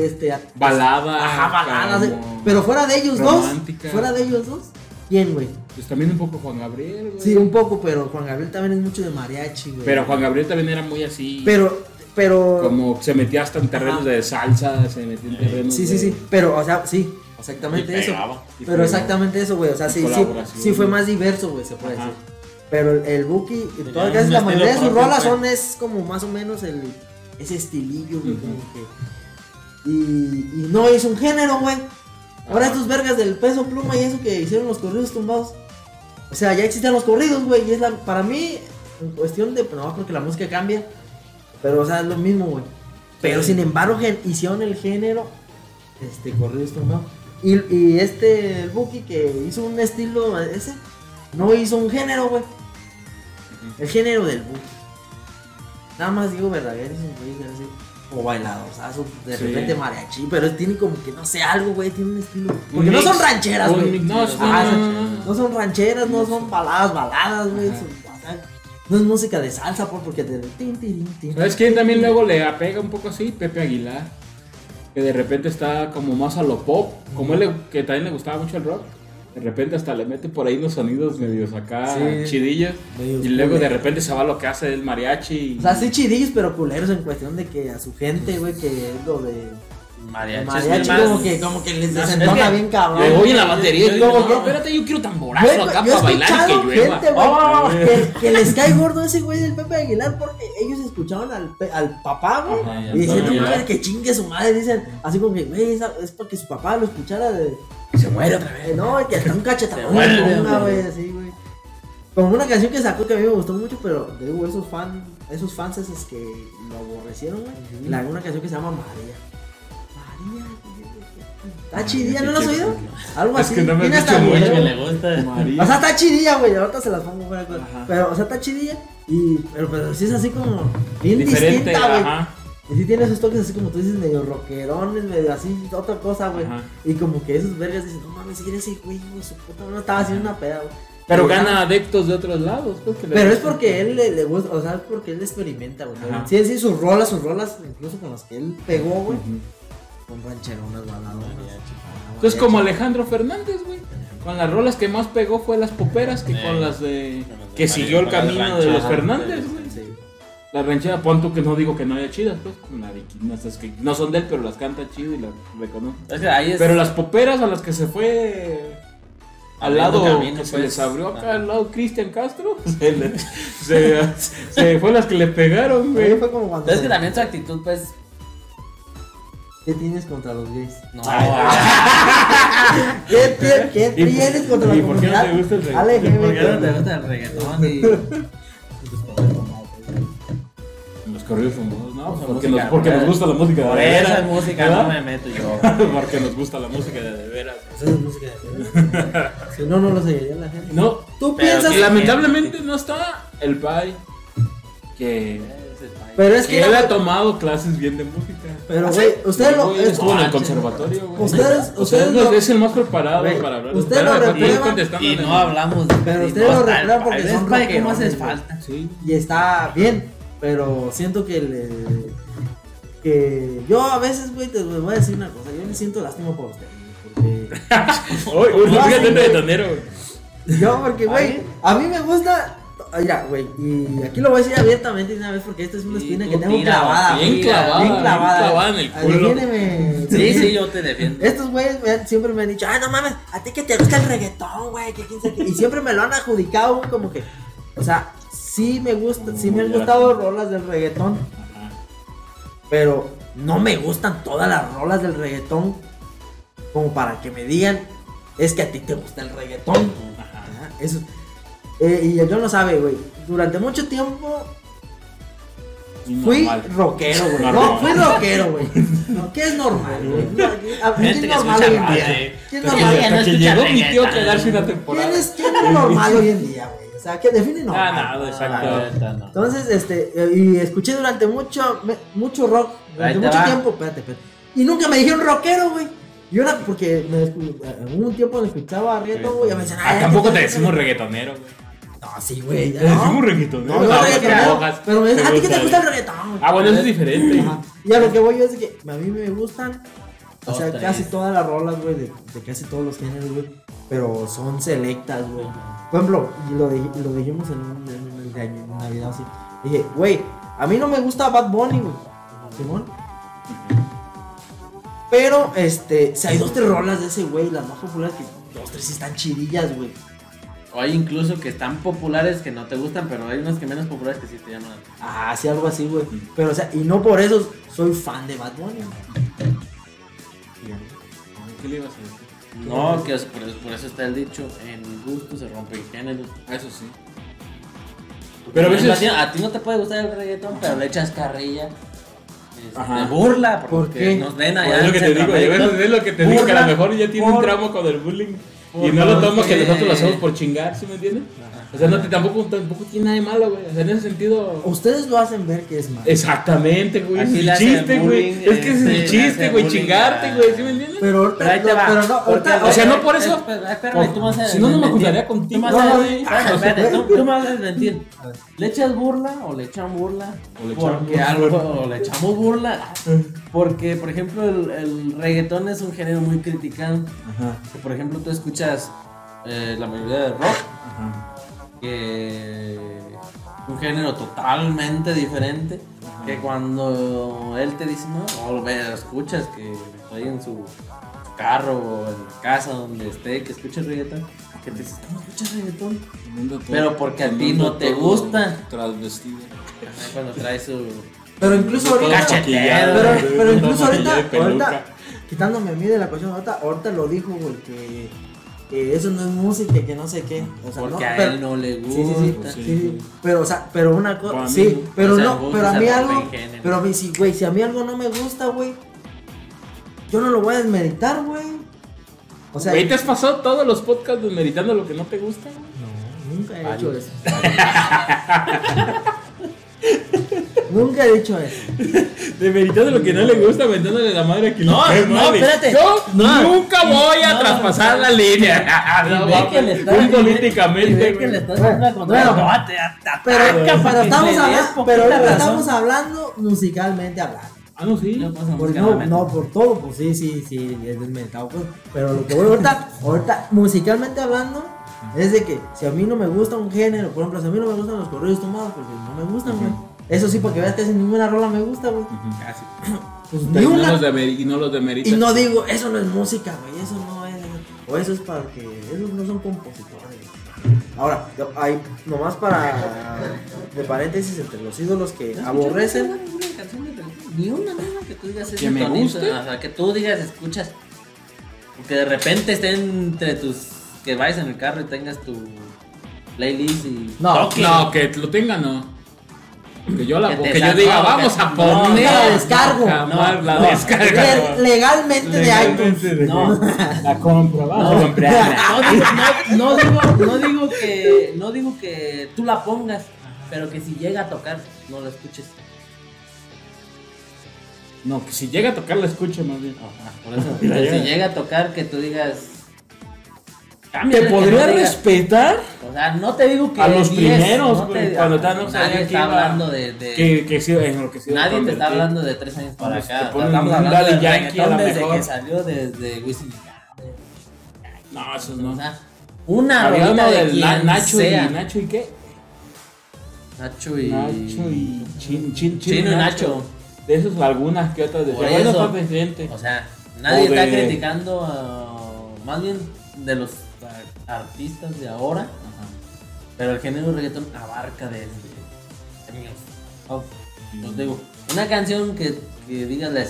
este, ajá. este, balada. ajá, baladas, como- pero fuera de ellos romántica. dos, fuera de ellos dos, ¿quién, güey? Pues también un poco Juan Gabriel, güey. Sí, un poco, pero Juan Gabriel también es mucho de mariachi, güey. Pero Juan Gabriel también era muy así. pero, pero, Como se metía hasta en terrenos Ajá. de salsa, se metía en terrenos sí, sí, de- sí, pero, o sea, sí, exactamente Y eso. Pero exactamente eso, güey. O sea, sí, sí, sí fue más diverso, güey, se puede Ajá. decir. Pero el, el Buki, Tenía todas casi la mayoría de sus rolas güey. son es como más o menos el ese estilillo, güey, como que. Y, y no hizo un género, güey. Ahora estos vergas del peso pluma y eso que hicieron los corridos tumbados. O sea, ya existían los corridos, güey. Y es la, para mí, en cuestión de. No, porque la música cambia. Pero, o sea, es lo mismo, güey. Pero Sí. sin embargo, gen- hicieron el género. Este, corridos tumbados. Y, y este, el Buki que hizo un estilo ese. No hizo un género, güey. El género del Buki. Nada más digo verdadero, esos güeyes así. O bailadorzazo, de Sí. repente mariachi, pero tiene como que no sé, algo, güey, tiene un estilo. Porque Un no son rancheras, un güey. no, Ajá, no, no, son- rancheras, no son baladas, baladas, güey. No es música de salsa, por porque te. ¿Sabes quién también luego le apega un poco así? Pepe Aguilar. Que de repente está como más a lo pop. Como él, le- que también le gustaba mucho el rock. De repente hasta le mete por ahí los sonidos medios acá, Sí. chidillos. Medios y luego de repente se va lo que hace el mariachi. y- O sea, sí chidillos, pero culeros en cuestión de que a su gente, güey, que es lo de. Mariachi, Mariachi, más- como que, como que les desentona que- bien cabrón. Le oye la batería y Yo- digo, no, espérate, yo quiero tamborazo Güey, acá para bailar y que llueva. gente, güey, Oh. que, que les cae gordo ese güey del Pepe Aguilar porque ellos escuchaban al, al papá, güey. Ajá, y decían, no mames, que chingue su madre. Dicen, así como que, güey, es para que su papá lo escuchara de. Y se muere otra vez. Eh, no, que hasta un cachetadón güey. así, güey. Como una canción que sacó que a mí me gustó mucho, pero digo, esos fans, esos fans esos que lo aborrecieron, güey. La una canción que se llama María. María. Está chidilla, ¿no lo has oído? Algo Es así. que no me has dicho video. que le gusta. María. O sea, está chidilla, güey. Ahorita se las pongo fuera de cosa. Ajá. Pero, o sea, está chidilla. Y, pero, pero sí es así como bien Diferente, distinta, güey. ajá. Y sí tiene esos toques así como tú dices, medio rockerones, medio así, otra cosa, güey. Ajá. Y como que esos vergas dicen, no mames, si ese güey, de su puta, no estaba haciendo una peda, güey. Pero gana adeptos de otros lados. Pues, que le Pero es porque él le, le gusta, o sea, es porque él experimenta, güey. Sí, sí, sus rolas, sus rolas, incluso con las que él pegó, güey. Ujú. Con rancheronas, baladonas. Entonces, como Alejandro Fernández, güey. Con las rolas que más pegó fue las poperas que Sí. con las de. Con las de Que siguió el las camino de los. Fernández, güey. La ranchera, punto que no digo que no haya chidas, pues. Con la Viquina, esas que no son de él, pero las canta chido y las reconoce. Es que ahí es. Pero las poperas a las que se fue. Al lado camino, que se pues. les abrió acá al lado Cristian Castro, (laughs) se, le- se, se fue las que le pegaron, Güey, güey. fue como cuando. Pero es que también su actitud, pues. ¿Qué tienes contra los gays? No. (laughs) ¿Qué, qué, qué ¿Y por- tienes contra la y por qué no te gusta el reggaetón? ¿Por qué no te gusta el reggaetón? Y... Los corridos famosos, no, porque, música, nos, porque por nos gusta la música de Por esa veras, música ¿verdad? no me meto yo. (laughs) porque nos gusta la música de de veras. Esa es música de Si no, no lo seguiría la gente. No, Tú Pero piensas. que- lamentablemente no está el Pai que, Pero es que que. él ha tomado clases bien de música. Pero, güey, ustedes lo. Es- estuvo en el conservatorio, güey. Ustedes- ustedes es el más preparado para hablar. ustedes lo contestando Y la- no hablamos de. Pero no lo reprueban porque ¿ves, son Pai, ¿Cómo haces falta? Sí. Y está bien. Pero siento que le. Que yo a veces, güey, te voy a decir una cosa. Yo me siento lástima por ustedes. güey, Porque. (laughs) Uy, uy, No, fíjate sí, de tonero, güey. Yo, porque, güey, a mí me gusta. Mira, güey, y aquí lo voy a decir abiertamente una vez porque esta es una espina que tengo tira, clavada. bien clavada, Bien bien clavada. clavada en el Ah, culo. defiéndeme. Sí, sí, yo te defiendo. Estos güeyes siempre me han dicho, ay, no mames, a ti que te gusta el reggaetón, güey, que quién sabe qué". Y siempre me lo han adjudicado, güey, como que, o sea, sí me gusta, sí me han gustado rolas del reggaetón, Ajá. pero no me gustan todas las rolas del reggaetón como para que me digan, es que a ti te gusta el reggaetón. Ajá. Ajá, Eso. Eh, y yo no sabe, güey. Durante mucho tiempo fui rockero, güey. No, fui rockero, güey. No, ¿Qué es normal, güey? No, ¿a- ¿Qué es normal hoy en día? ¿Qué es normal? no hasta que llegó mi tío a quedarse una temporada. ¿Quién es, normal hoy en día, güey? O sea, que define normal. Ah, nada, exacto. Ah, no. Entonces, este, eh, y escuché durante mucho, mucho rock, durante mucho tiempo, espérate, espérate. Y nunca me dijeron rockero, güey. Y ahora, porque eh, hubo un tiempo me escuchaba reggaetón, güey, y me decían, Ah, "Ay, tampoco ¿qué te decimos reggaetonero, güey. No, sí, güey. no. decimos reggaetonero. No, no, Ah, reggaetonero, te mojas. Pero me dicen, ¿a ti qué te gusta el reggaetón? güey?" Ah, bueno, eso es diferente. Ajá. Y a lo que voy yo es que a mí me gustan, o sea, casi todas las rolas, güey, de, de casi todos los géneros, güey. Pero son selectas, güey. Por ejemplo, lo, de- lo dijimos en un, un Navidad así. Dije, güey, a mí no me gusta Bad Bunny, güey. Simón. Pero, este, si hay dos, tres rolas de ese güey, las más populares que dos, tres sí están chidillas, güey. O hay incluso que están populares que no te gustan, pero hay unas que menos populares que sí te llaman. Ah, sí, algo así, güey. Pero, o sea, y no por eso soy fan de Bad Bunny. ¿Qué le ibas a decir? No, que es- por, eso, por eso está el dicho, en gusto se rompen géneros. Ah, Eso sí. Pero a veces- ti, a ti no te puede gustar el reggaetón, pero le echas carrilla. este, Ajá. de burla, porque ¿Por qué? nos ven Pues allá. es lo que te digo, es lo que te digo, que a lo mejor ya tiene un tramo con el bullying. Y no lo que que- nosotros lo hacemos por chingar, ¿sí me entiendes? O sea, no te, tampoco, tampoco tiene nada de malo, güey. O sea, en ese sentido. Ustedes lo hacen ver que es malo. Exactamente, güey. Aquí Es el chiste, güey. Es que es el chiste, güey. Chingarte, güey. ¿Sí me entiendes? Pero ahorita, Pero ahí te no, va. pero no, ahorita, o sea, no por eso- Espera, espérame, tú me vas a Si no, no me juntaría contigo. Tú me vas No, a no, desmentir. ah, tú- tú me vas a desmentir. ¿Le echas burla o le echan burla? O le echamos Porque algo, burla. o le echamos burla. Porque, por ejemplo, el, el reggaetón es un género muy criticado. Ajá. Que, Por ejemplo, tú escuchas eh, la mayoría de rock, Ajá. Que un género totalmente diferente. Que cuando él te dice, no, o escuchas que está ahí en su carro o en la casa donde esté, que escuches reggaetón, que te dice, no escuchas reggaetón. Todo- Pero porque a ti no te gusta. Transvestido. Cuando trae su. pero incluso ahorita, pero, incluso ahorita, ahorita, quitándome a mí de la cuestión, ahorita, ahorita lo dijo, güey, que, que eso no es música, que no sé qué. O sea, Porque no, a pero- él no le gusta. Sí, sí, sí, Pues sí, sí. sí. Pero, o sea, pero una cosa, sí, pero O sea, no, pero a mí algo, pero a mí sí, güey, si a mí algo no me gusta, güey, yo no lo voy a desmeditar, güey. O sea, Güey, ¿te has pasado todos los podcasts desmeritando lo que no te gusta? no, nunca he hecho eso. (laughs) nunca he dicho eso. Demeritando lo que no le gusta, vendándole la madre a quien No, no, espérate. Yo No. nunca voy a No, traspasar no. la línea. Y No, ve va, que le está- muy políticamente. que le estás Bueno, Pero, estamos, hablando, pero estamos musicalmente hablando. Ah, no, sí. Por- música, no, no, por todo, pues sí, sí, sí, es desmentado, pues. Pero lo que voy ahorita, ahorita, musicalmente hablando, es de que si a mí no me gusta un género, por ejemplo, si a mí no me gustan los corridos tomados, porque no me gustan, güey. Eso sí, porque veas que sin ninguna rola me gusta, güey. Casi. (clears throat) Pues Y ni no una. los demeri- y no los demeritas. Y no digo, eso no es música, güey, eso no es. O eso es para que. Esos no son compositores. Ahora, hay nomás para. De paréntesis, entre los ídolos que aborrecen. Ni una misma que tú digas es ¿Que me guste? O sea, que tú digas, escuchas. Que de repente esté entre tus. Que vayas en el carro y tengas tu playlist y. No, toque. No, que lo tenga, no. Que yo, la, Que que yo diga, no, vamos a no, poner. la descargo. Jamás No, la no. descarga. Le- legalmente de iTunes. de- No. La compra, vamos a comprarla. No digo, no, no digo, no digo que. No digo que tú la pongas. Pero que si llega a tocar, no la escuches. No, que si llega a tocar la escuche más bien. Por eso. (laughs) Si llega a tocar, que tú digas. ¿Te podría no respetar? O sea, no te digo que. A los 10, primeros, no te- cuando estaban- no Nadie está hablando de. de- Que, que sí, en lo que sí Nadie te está hablando de tres años para Pues, acá. te ponen Estamos hablando de Yankee a la desde mejor. que salió desde Wisin. No, eso O no. sea, una rolita de del quien Na- Nacho sea. y Nacho y qué? Nacho y. Nacho y Chin, Chin, Chino y Nacho. De esos algunas que otras Por decían, bueno, eso. presidente. O sea, nadie O de- está criticando, más bien de los artistas de ahora, Ajá. pero el género reggaetón abarca desde años. Oh, os digo, una canción que, que digas, la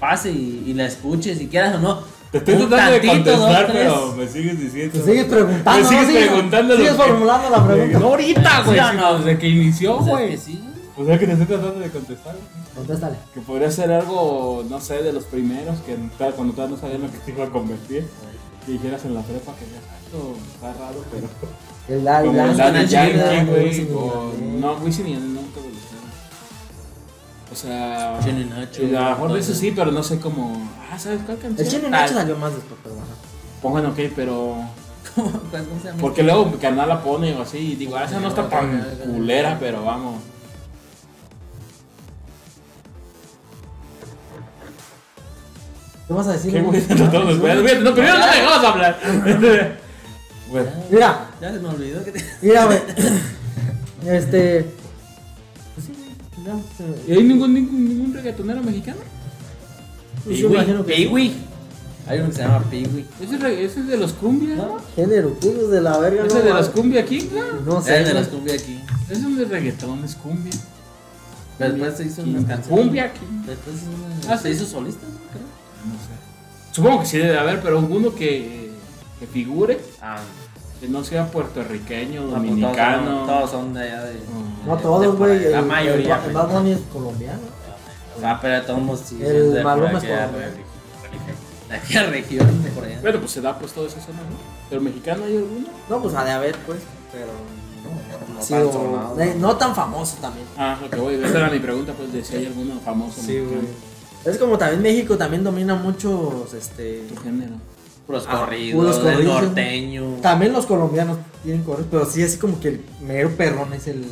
pase y, y la escuches, si quieras o no. Te estoy un tratando de tantito, dos, contestar, tres. pero me sigues diciendo. Te sigues preguntando. Me sigues ¿no? Preguntando Sigues que- formulando la pregunta. (laughs) No ahorita, güey, Sí no. desde que inició, O sea, güey. que sí. O sea que te estoy tratando de contestar. Contéstale. Que podría ser algo, no sé, de los primeros que cuando todavía no sabían lo que te iba a convertir. Que dijeras en la prepa que ya esto está raro, pero. El Daddy Como el Yankee, güey. No, Wisin y Yandel nunca me gustaron. O sea. Chino y Nacho. A lo mejor de eso sí, pero no sé cómo. Ah, ¿sabes cuál canción? El Chino y. Nacho salió más después, pero ajá. Pongan ok, pero. ¿Cómo, pues, cómo se llama? Porque luego mi canal la pone o así y digo, ah, esa no está tan culera, pero vamos. ¿Qué vas a decir? ¿Qué güey? No. Fíjate, no, primero no me dejabas hablar. (laughs) Bueno, Mira, Ya se me olvidó que te... mira, güey. Este. Pues sí, ya, se- ¿y hay ningún, ningún, ningún reggaetonero mexicano? Pues yo imagino que. Piwi. Hay uno que se llama Piwi. Ese, ese es de los cumbia, ¿no? Género, culos de la verga. Ese no, es de los cumbia aquí, ¿no? No Es sé. de las güey. cumbia aquí. Es un de reggaetón, es cumbia. Después se hizo unas canciones. Cumbia aquí. Después se hizo una- Ah, se sí. hizo solista, Supongo que sí debe haber, pero uno que, que figure, Ah, que no sea puertorriqueño, no, pues dominicano. Todos son, todos son de allá de. Mm. No todos, güey. La el- mayoría. el pues. Bad Bunny es colombiano. Ah, pero de todos modos sí. El es de por Maluma es aquella colombiano. re- De aquella región de por allá. Bueno, pues se da pues toda esa zona, ¿no? Pero mexicano hay alguno. No, pues ha de haber, pues. Pero. No, no Sí, tan o- sonado. de- no tan famoso también. Ah, lo que voy, esa era mi pregunta, pues de si hay alguno famoso mexicano. Es como también México también domina muchos, este... Tu género. Puros Ah, corridos, puros del corridos, norteño. También los colombianos tienen corridos, pero sí así como que el mero perrón es el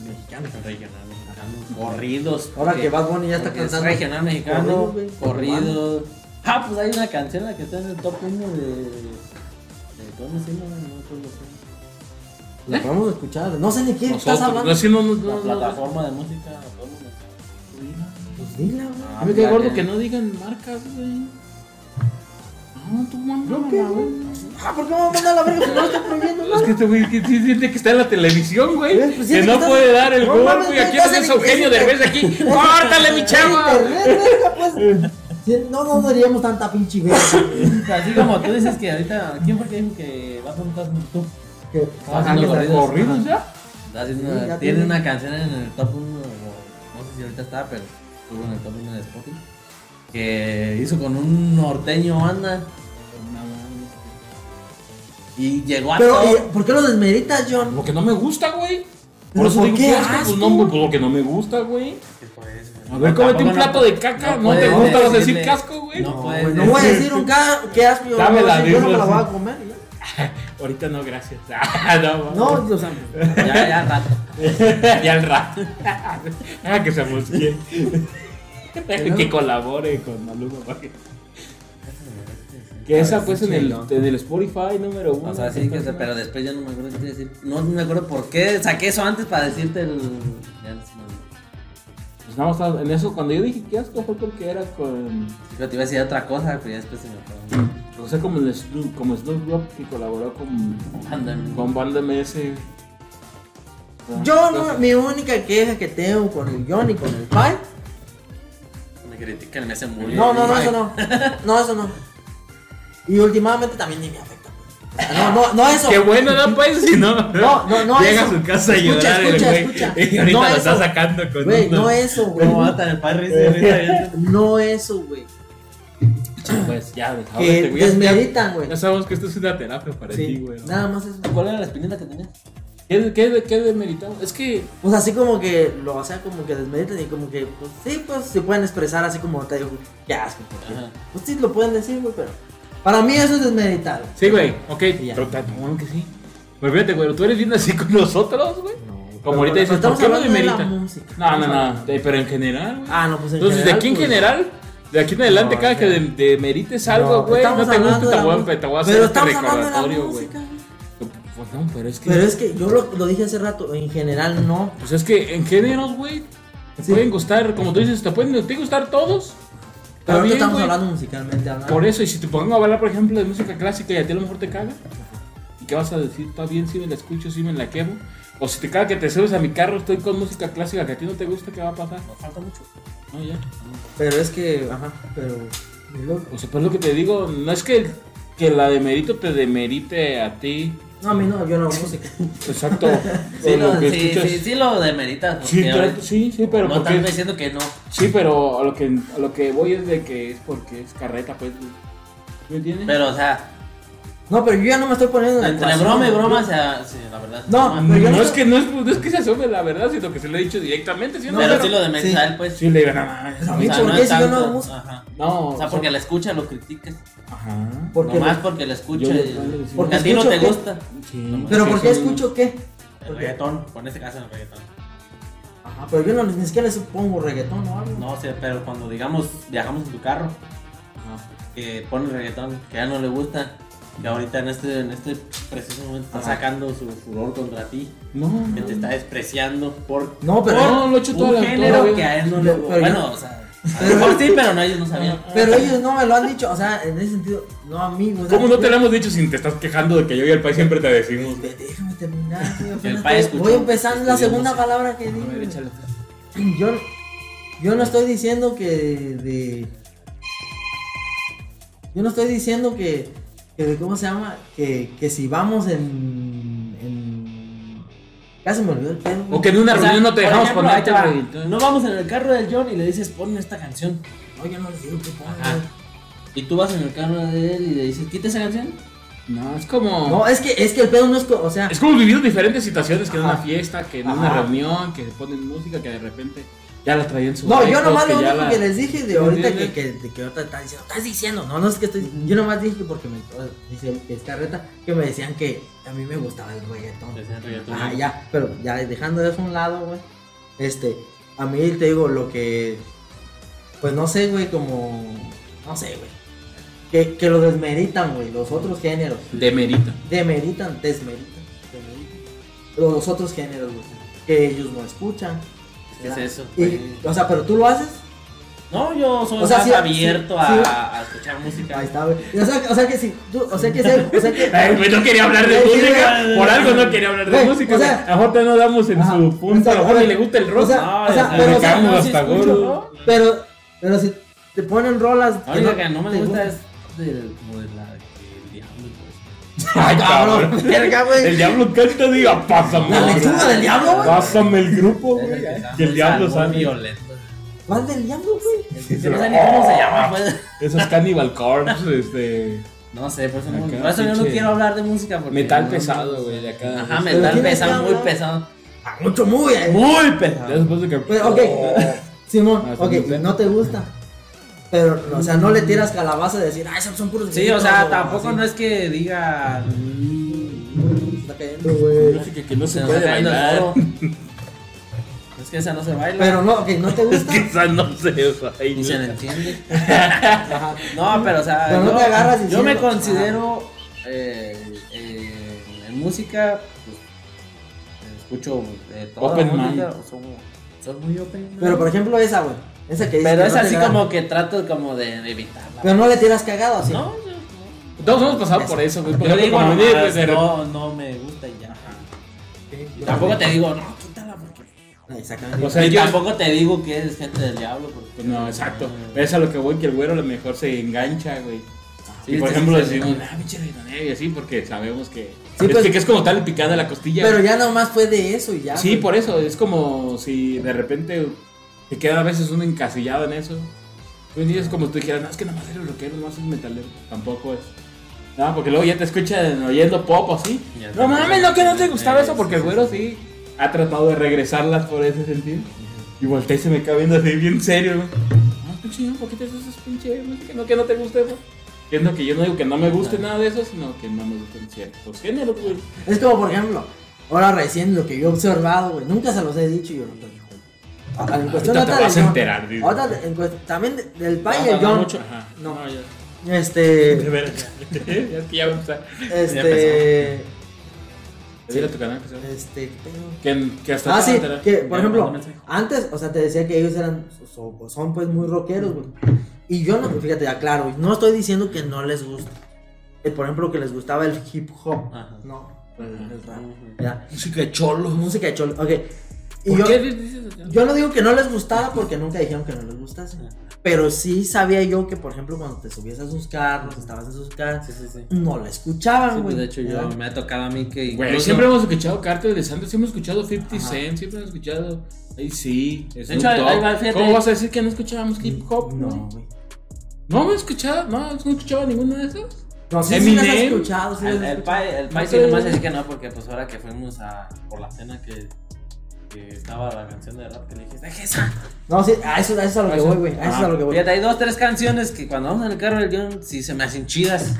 mexicano. Regional mexicano. Corridos. Ahora que Bad Bunny ya está cantando. regional mexicano. corridos. Ah, pues hay una canción la que está en el top 1 de. de ¿Cómo se llama? No cómo. La podemos escuchar. No sé ni quién Nosotros, estás hablando. no, sí, no, no, La no, no, plataforma de música. meter. Pues dila, güey. A mí me cae Ah, gordo que no digan marcas, güey. No, tú manda. ¿Yo qué, güey? Ah, ¿por qué me va a mandar a la verga si no lo prohibiendo, Es güey? que este güey que sí siente que está en la televisión, güey. Pues que es no que está- puede dar el No gol, mames, güey. güey, Aquí estás es en- Eugenio es Derbez aquí. (laughs) ¡Córtale, mi! Internet, verga, pues. Sí, No, no daríamos tanta pinche verga. güey. Así como tú dices que ahorita. ¿Quién fue que dijo que va a preguntar tú? Que- Ah, corridos. ¿Corridos ya? Está haciendo Sí, una- ya tiene tiene. una canción en el top 1, no sé si ahorita está, pero estuvo en el top 1 de Spotify. Que hizo con un norteño anda y llegó a Pero, todo. ¿y ¿por qué lo desmeritas, John? Porque no me gusta, güey. ¿Pero Por eso por digo qué que asco, asco? pues no, pues porque no me gusta, güey. A ver, No, cómete un plato no- de caca, ¿no, te puedes gusta? ¿Vas a decir decirle- casco, güey? No, No, güey, no voy a decir- un ca qué asco. yo Dámela, no voy a decir, Yo no me la voy a comer. (laughs) Ahorita no, gracias. Ah, (laughs) no, No, o sea, Ya, ya, rato. ya al rato. (laughs) ah, que se mosquee. que colabore con Maluma. que- Que esa pues en el, Chingón. en el Spotify número uno. O sea, sí, que se- pero después ya no me acuerdo qué. No me acuerdo por qué saqué eso antes para decirte el. Ya no sé. Pues nada más estaba- en eso, cuando yo dije que asco fue porque era con. Pero te iba a decir otra cosa, pero ya después se me fue. O sea, como, el Snoop, como Snoop Dogg que colaboró con, Ándale. con Banda MS. yo no, mi única queja que tengo con el John y con el Pai. Me critican, me hacen muy No, no, no, eso no. No, eso no. Y últimamente también ni me afecta. No, no, no eso. Qué bueno, ¿no? Pues si no. No, no, no Llega eso. a su casa a Escucha, llorar el escucha, güey. escucha. Y ahorita No lo eso. está sacando con Güey, no eso, güey. ¿Cómo matan el padre? No eso, güey. Pues ya, Que güey. Ya- desmeritan, güey. Ya sabemos que esto es una terapia para ti, güey. nada más eso. ¿Cuál era la espinita que tenías? ¿Qué, qué, qué? Es que. Pues así como que lo o sea como que desmeritan y como que, pues sí, pues se pueden expresar así como te digo, qué asco. porque. Pues sí, lo pueden decir, güey, pero para mí eso es desmeritar. Sí, güey, ok. ya. Pero te bueno que sí. Pues fíjate, güey, tú eres bien así con nosotros, güey. Como ahorita dices, estamos ¿por qué lo hablando de la demerita? música. No, no, no. Pero en general, güey. Ah, no, pues en Entonces, de aquí en pues, general, de aquí en adelante, No, cada que no. de- demerites algo, güey, no, te gusta, te voy a, te voy a hacer Pero este estamos hablando de la recordatorio, güey. música. Pues no, pero es que. Pero es que yo lo, lo dije hace rato, en general no. Pues es que en géneros, güey, te Sí. pueden gustar, como tú dices, te pueden te gustar todos. Pero ahorita bien, estamos hablando musicalmente hablando. Por eso, y si te pongo a hablar, por ejemplo, de música clásica y a ti a lo mejor te caga, ¿y qué vas a decir? ¿Está bien si me la escucho, si me la quemo? O si te caga que te subes a mi carro, estoy con música clásica que a ti no te gusta, ¿qué va a pasar? Falta mucho. No, ya. Pero es que, ajá, pero. O sea, pues lo que te digo, no es que, que la demerito te demerite a ti. No, a mí no, yo no hago música. Exacto. (laughs) Sí, lo, lo que sí, escuchas. sí, sí lo demeritas. Sí, pero, sí, sí, pero no porque- están diciendo que no. Sí, pero a lo que a lo que voy es de que es porque es carreta, pues. ¿Me entiendes? Pero, o sea, No, pero yo ya no me estoy poniendo en la entre ecuación. broma y broma, o sea, sí, la verdad. No, broma. pero yo no, no- es que no es, no es que se asume la verdad, sino que se lo he dicho directamente, ¿sí o no? Pero pero- sí lo sí. a él, pues. Sí, le digo, no, mames, A mí, ¿por no qué si yo no música? Ajá. No, O sea, porque la escucha, lo critiques. Ajá. Porque Nomás porque la escucha. Yo- yo- porque a ti no te gusta. Sí. Pero ¿por qué escucho qué? El reggaetón, por este caso el reggaetón. Ajá, pero yo no, ni siquiera les pongo reggaetón o algo. No, o sea, pero cuando digamos viajamos en tu carro, Ajá. que pone reggaetón, que a él no le gusta, que ahorita en este, en este preciso momento está Ajá. sacando su furor contra ti, No, que te está despreciando por No, pero. No, lo he hecho un género la que a él no le gusta. yo- Bueno, o sea, A lo mejor sí, pero no, ellos no sabían. (laughs) Pero ellos no me lo han dicho, o sea, en ese sentido, no amigos. ¿Cómo no te lo hemos dicho si te estás quejando de que yo y el país siempre te decimos? Déjame terminar, país estoy- escuchó, Voy empezando la segunda palabra que A digo. ver, güey. échale. (clears throat) Yo, yo no estoy diciendo que de. Yo no estoy diciendo que. Que ¿Cómo se llama? Que, que si vamos en. en casi me olvidó el pedo. O que en una O sea, reunión no te dejamos ejemplo, ponerte ahí te va. reggaetón. No vamos en el carro del John y le dices, pon esta canción. No, yo no les digo que güey. Y tú vas en el carro de él y le dices, quita esa canción. No, es como. No, es que, es que el pedo no es. O sea. Es como vivir diferentes situaciones que en una fiesta, que en una reunión, que ponen música, que de repente ya la traían su No, yo nomás lo único la- que les dije de ¿Sí me ahorita que, que, que ahorita estás diciendo, estás diciendo, no, no es que estoy, yo nomás dije que porque me, dice que es carreta, que me decían que a mí me gustaba el reggaetón. Decían reggaetón. Ah, ya, pero ya dejando eso a un lado, güey, este, a mí te digo lo que, pues no sé, güey, como, no sé, güey, que, que lo desmeritan, güey, los otros géneros, Demerita. demeritan, desmeritan, demeritan, los otros géneros, güey, que ellos no escuchan. ¿Qué es eso? Y, o sea, pero tú lo haces No, yo soy O sea, más sí- abierto sí- a, sí. a escuchar música. Ahí está, güey. O sea, o sea que sí, tú, o sea que sí, o sea que. (laughs) Ay, güey, no quería hablar de música. Por algo no quería hablar de música. o sea- a te no damos en Ajá. su punto. A lo mejor a ni ver, le gusta el rock. o sea, No, o sea, pero, o sea, no, hasta escucho, gordo. ¿no? pero, pero si te ponen rolas. La única que no me gusta es del, como de la Ay, Cabrón, verga, güey. El diablo canta, diga, pásame. La lechuga del diablo, güey. Pásame el grupo, Es güey. que Que el diablo sale. violento. ¿Cuál del diablo, güey? Es que no sé ni cómo se llama, pues. Esos Cannibal Corpse, este. No sé, por eso, no, por eso yo no quiero hablar de música. Porque Metal no- pesado, güey, de acá. Ajá, metal tienes que pesado, muy pesado. Ah, mucho, muy. eh. Muy Ya pesado. después de que. Pues, ok, Simón, Ah, ok, no te gusta. Pero, o sea, no le tiras calabaza de decir, ah, esos son puros. Sí, o viejitos", sea, tampoco así. no es que diga. Está cayendo, güey. Música que no se Se puede está cayendo el bailar. (laughs) Es que esa no se baila. Pero no, ok, no te (laughs) gusta. Esa no se Ni se le baila. entiende. (laughs) No, pero o sea, Pero no yo, te agarras yo diciendo, me considero eh, eh, en música, pues, escucho eh, toda Open la música, mind. soy, soy muy open. mind. Pero por ejemplo, esa, güey. Esa que dices Pero que es no así como que trato como de, evitarla. Pero no le tiras cagado así. no, yo, Todos hemos pasado por eso, güey. Yo digo, venía, pues, no, no me gusta y ya. Tampoco te digo, no, quítala porque. Exactamente. O sea, y yo- tampoco te digo que es gente del diablo. Porque, no, exacto. Es a lo que voy, que el güero a lo mejor se engancha, güey. Sí, y por ejemplo decimos, ah, pinche reggaetonero", y así, porque sabemos que. Sí, es, pues- que es como tal picada de la costilla. Pero güey. ya nomás fue de eso y ya. Sí, güey. por eso. Es como si de repente te queda a veces uno encasillado en eso. Día es como tú dijeras, no, es que nomás eres rockero, nomás es metalero. Tampoco es. No, porque luego ya te escuchan oyendo pop o así. No mames, no, que no te gustaba eso, porque el güero sí. ha tratado de regresarlas por ese sentido. Y volteé y se me cae viendo así bien serio, güey. No, pinche, ¿por qué te haces esas pinche música? No, que no te guste eso. Que es lo que yo no digo que no me guste nada de eso, sino que no me gusten ciertos géneros, güey. Es como, por ejemplo, ahora recién lo que yo he observado, güey. Nunca se los he dicho yo. Ah, En cuestión Ahorita te vas del a enterar. Otra de- en también de- del Pai y No, el no, John. mucho. Ajá. No. ya. Este. (laughs) De veras. ya es que ya va a empezar. Este. A tu canal que. Este. Que, que hasta Ah, sí, que por ejemplo, antes, o sea, te decía que ellos eran, so- so- son pues muy rockeros, güey. Y yo no, fíjate, aclaro, no estoy diciendo que no les guste. Eh, por ejemplo, que les gustaba el hip hop. Ajá. No, Ajá. el rap. Ya. Música de cholo. Música de cholo. Ok. Y ¿Por yo, qué dices eso? yo no digo que no les gustara porque nunca dijeron que no les gustase. Pero sí sabía yo que, por ejemplo, cuando te subías a sus carros, estabas en sus carros, Sí, sí, sí. no la escuchaban, Sí, güey. pues de hecho yo me ha tocado a mí que Güey, siempre hemos escuchado Cartel de Santos, siempre hemos escuchado 50 Ajá. Cent, siempre hemos escuchado. Ay, sí, es De hecho, ahí- ahí va, fíjate. ¿Cómo vas a decir que no escuchábamos hip hop? No, güey? No hemos escuchado, no, no escuchaba ninguno de esos. No, sí, sí las has Eminem. escuchado, sí El, el escuchado. el pai No sí sé. nomás decía que no, porque pues ahora que fuimos a por la cena que, que estaba la canción de rap que le dijiste, "Deja esa". No, sí, a eso, a eso es a lo que Eso. voy, güey. A eso es a lo que voy. Fíjate, hay dos, tres canciones que cuando vamos en el carro del John sí se me hacen chidas.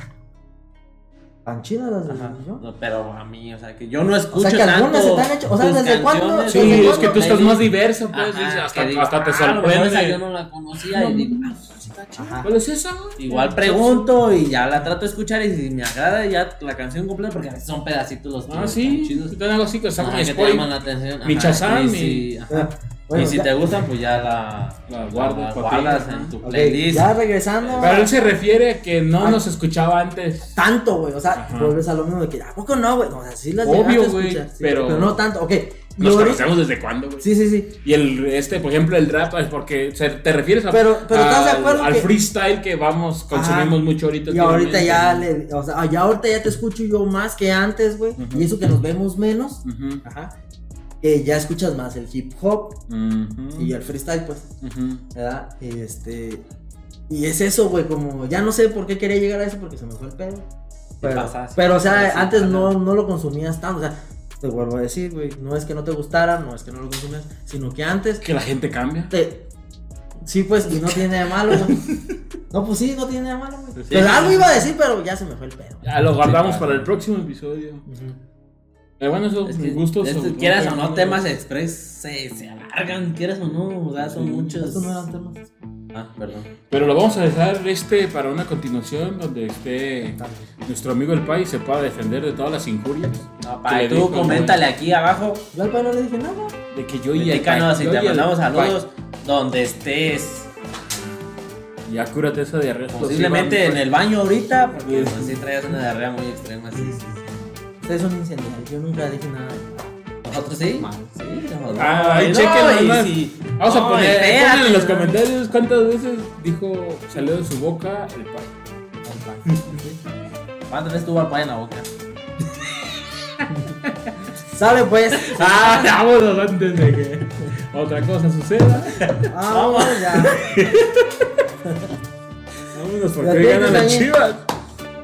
¿Tan chidas las de yo? No, pero a mí, o sea, que yo no escucho O sea, que algunas tanto se te han hecho- o sea, ¿desde cuándo? Sí, ¿Desde es cuándo? que tú estás más di- diverso, pues, Ajá, dices, hasta, digo, hasta te "Ah, mejor esa sorprende. yo no la conocía y digo, ah, sí está chida. ¿Cuál es esa? Igual pregunto y ya la trato de escuchar y si me agrada ya la canción completa porque a veces son pedacitos los que Ah, sí, chidos. sí, tengo algo así que te Spotify. llaman la atención. Mi Ajá, Shazam, sí, sí, mi- ajá. Bueno, y si ya- te gustan, pues ya la, La guardas la en tu playlist. ya regresando. Pero él se refiere a que no Ah. nos escuchaba antes. tanto, güey. O sea, vuelves a lo mismo de que, ¿a poco no, güey? O sea, sí las Obvio, güey, sí, pero- no tanto. Ok. Y Nos conocemos desde cuándo, güey. Sí, sí, sí. Y el este, por ejemplo, el rap es porque se- te refieres a, Pero- pero ¿estás de al- acuerdo al que- freestyle que vamos consumimos Ajá. mucho ahorita. Y ahorita ya le, o sea, ya ahorita ya te escucho yo más que antes, güey. Y eso que nos vemos menos. Ajá. Que ya escuchas más el hip hop y el freestyle, pues. ujú. ¿Verdad? Y este. Y es eso, güey, como ya no sé por qué quería llegar a eso porque se me fue el pedo. Pero, pasas. pero o sea, antes no, no lo consumías tanto. O sea, te vuelvo a decir, güey, no es que no te gustara, no es que no lo consumías, sino que antes Que la gente cambia. te. Sí, pues, y no (laughs) tiene de malo, güey. No, pues sí, no tiene de malo, güey. Sí. pero algo iba a decir, pero ya se me fue el pedo. Ya lo guardamos para el próximo episodio. Pero bueno, eso Es que, gustos. es o- quieras o no, temas express se, se alargan, quieras o no, o sea, son Sí. muchos. Estos no eran temas. Ah, perdón. Pero lo vamos a dejar este para una continuación donde esté nuestro amigo el Pai se pueda defender de todas las injurias. No, Que pa, le tú coméntale aquí abajo, Yo al padre no le dije nada. De que yo y el platícanos y yo te mandamos Pai. saludos donde estés. Ya cúrate esa diarrea. Posiblemente en el baño ahorita, porque pues, sí traías una diarrea muy extrema. Sí, sí. Ustedes son incendiarios, yo nunca dije nada. ¿Nosotros sí? Mal. Sí, nosotros. Ah, ahí No, chequen, sí. Vamos a No, poner espérate, pongan en los no. comentarios cuántas veces dijo salió de su boca el Pai. (laughs) ¿Cuántas veces tuvo al pay en la boca? (laughs) Sale pues. Ah, (laughs) vámonos antes de que otra cosa suceda. Vamos ya. Vámonos porque ganan las chivas.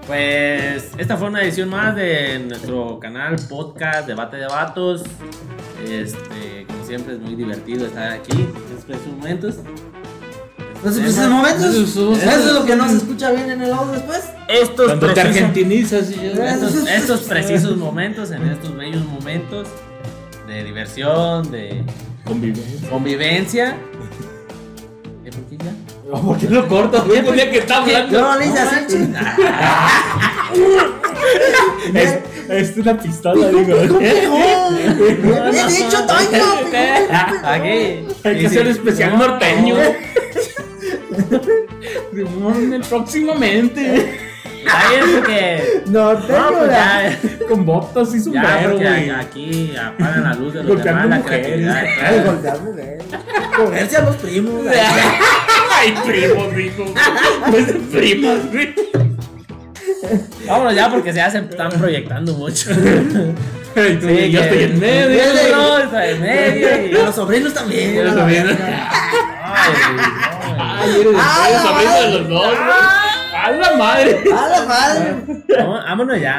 Pues esta fue una edición más de nuestro canal podcast Debate de Vatos. Este, como siempre es muy divertido estar aquí en estos momentos. Pues, Este pues, tema- en momentos. Eso- es lo que no se escucha bien en el audio después. Estos Cuando te precisos, argentinizas y ya. estos, estos precisos momentos, en estos bellos momentos de diversión, de Convivencia. convivencia. ¿Qué por qué lo cortas, güey? Un día que está Yo hablando. no le hice así. Es, es una pistola, digo. He dicho tanto. Aquí. Hay que hacer especial norteño. (laughs) Próximamente. Está bien porque. No (laughs) No, tengo pues la. ya, Con botas y sombrero, güey. aquí apagan la luz de los Golpeando demás, la mujeres. creatividad. (laughs) Ay, golpear mujeres. Cogerse a los primos. (laughs) Ay, primos, dijo. Pues primos, güey. Vámonos ya porque ya se están proyectando mucho. Sí, yo que- estoy en medio. No, está en medio. Y Y... los sobrinos también. Yo también. Ay, no, Ay, eres el sobrino de los dos. A la madre. A la madre. Vámonos ya.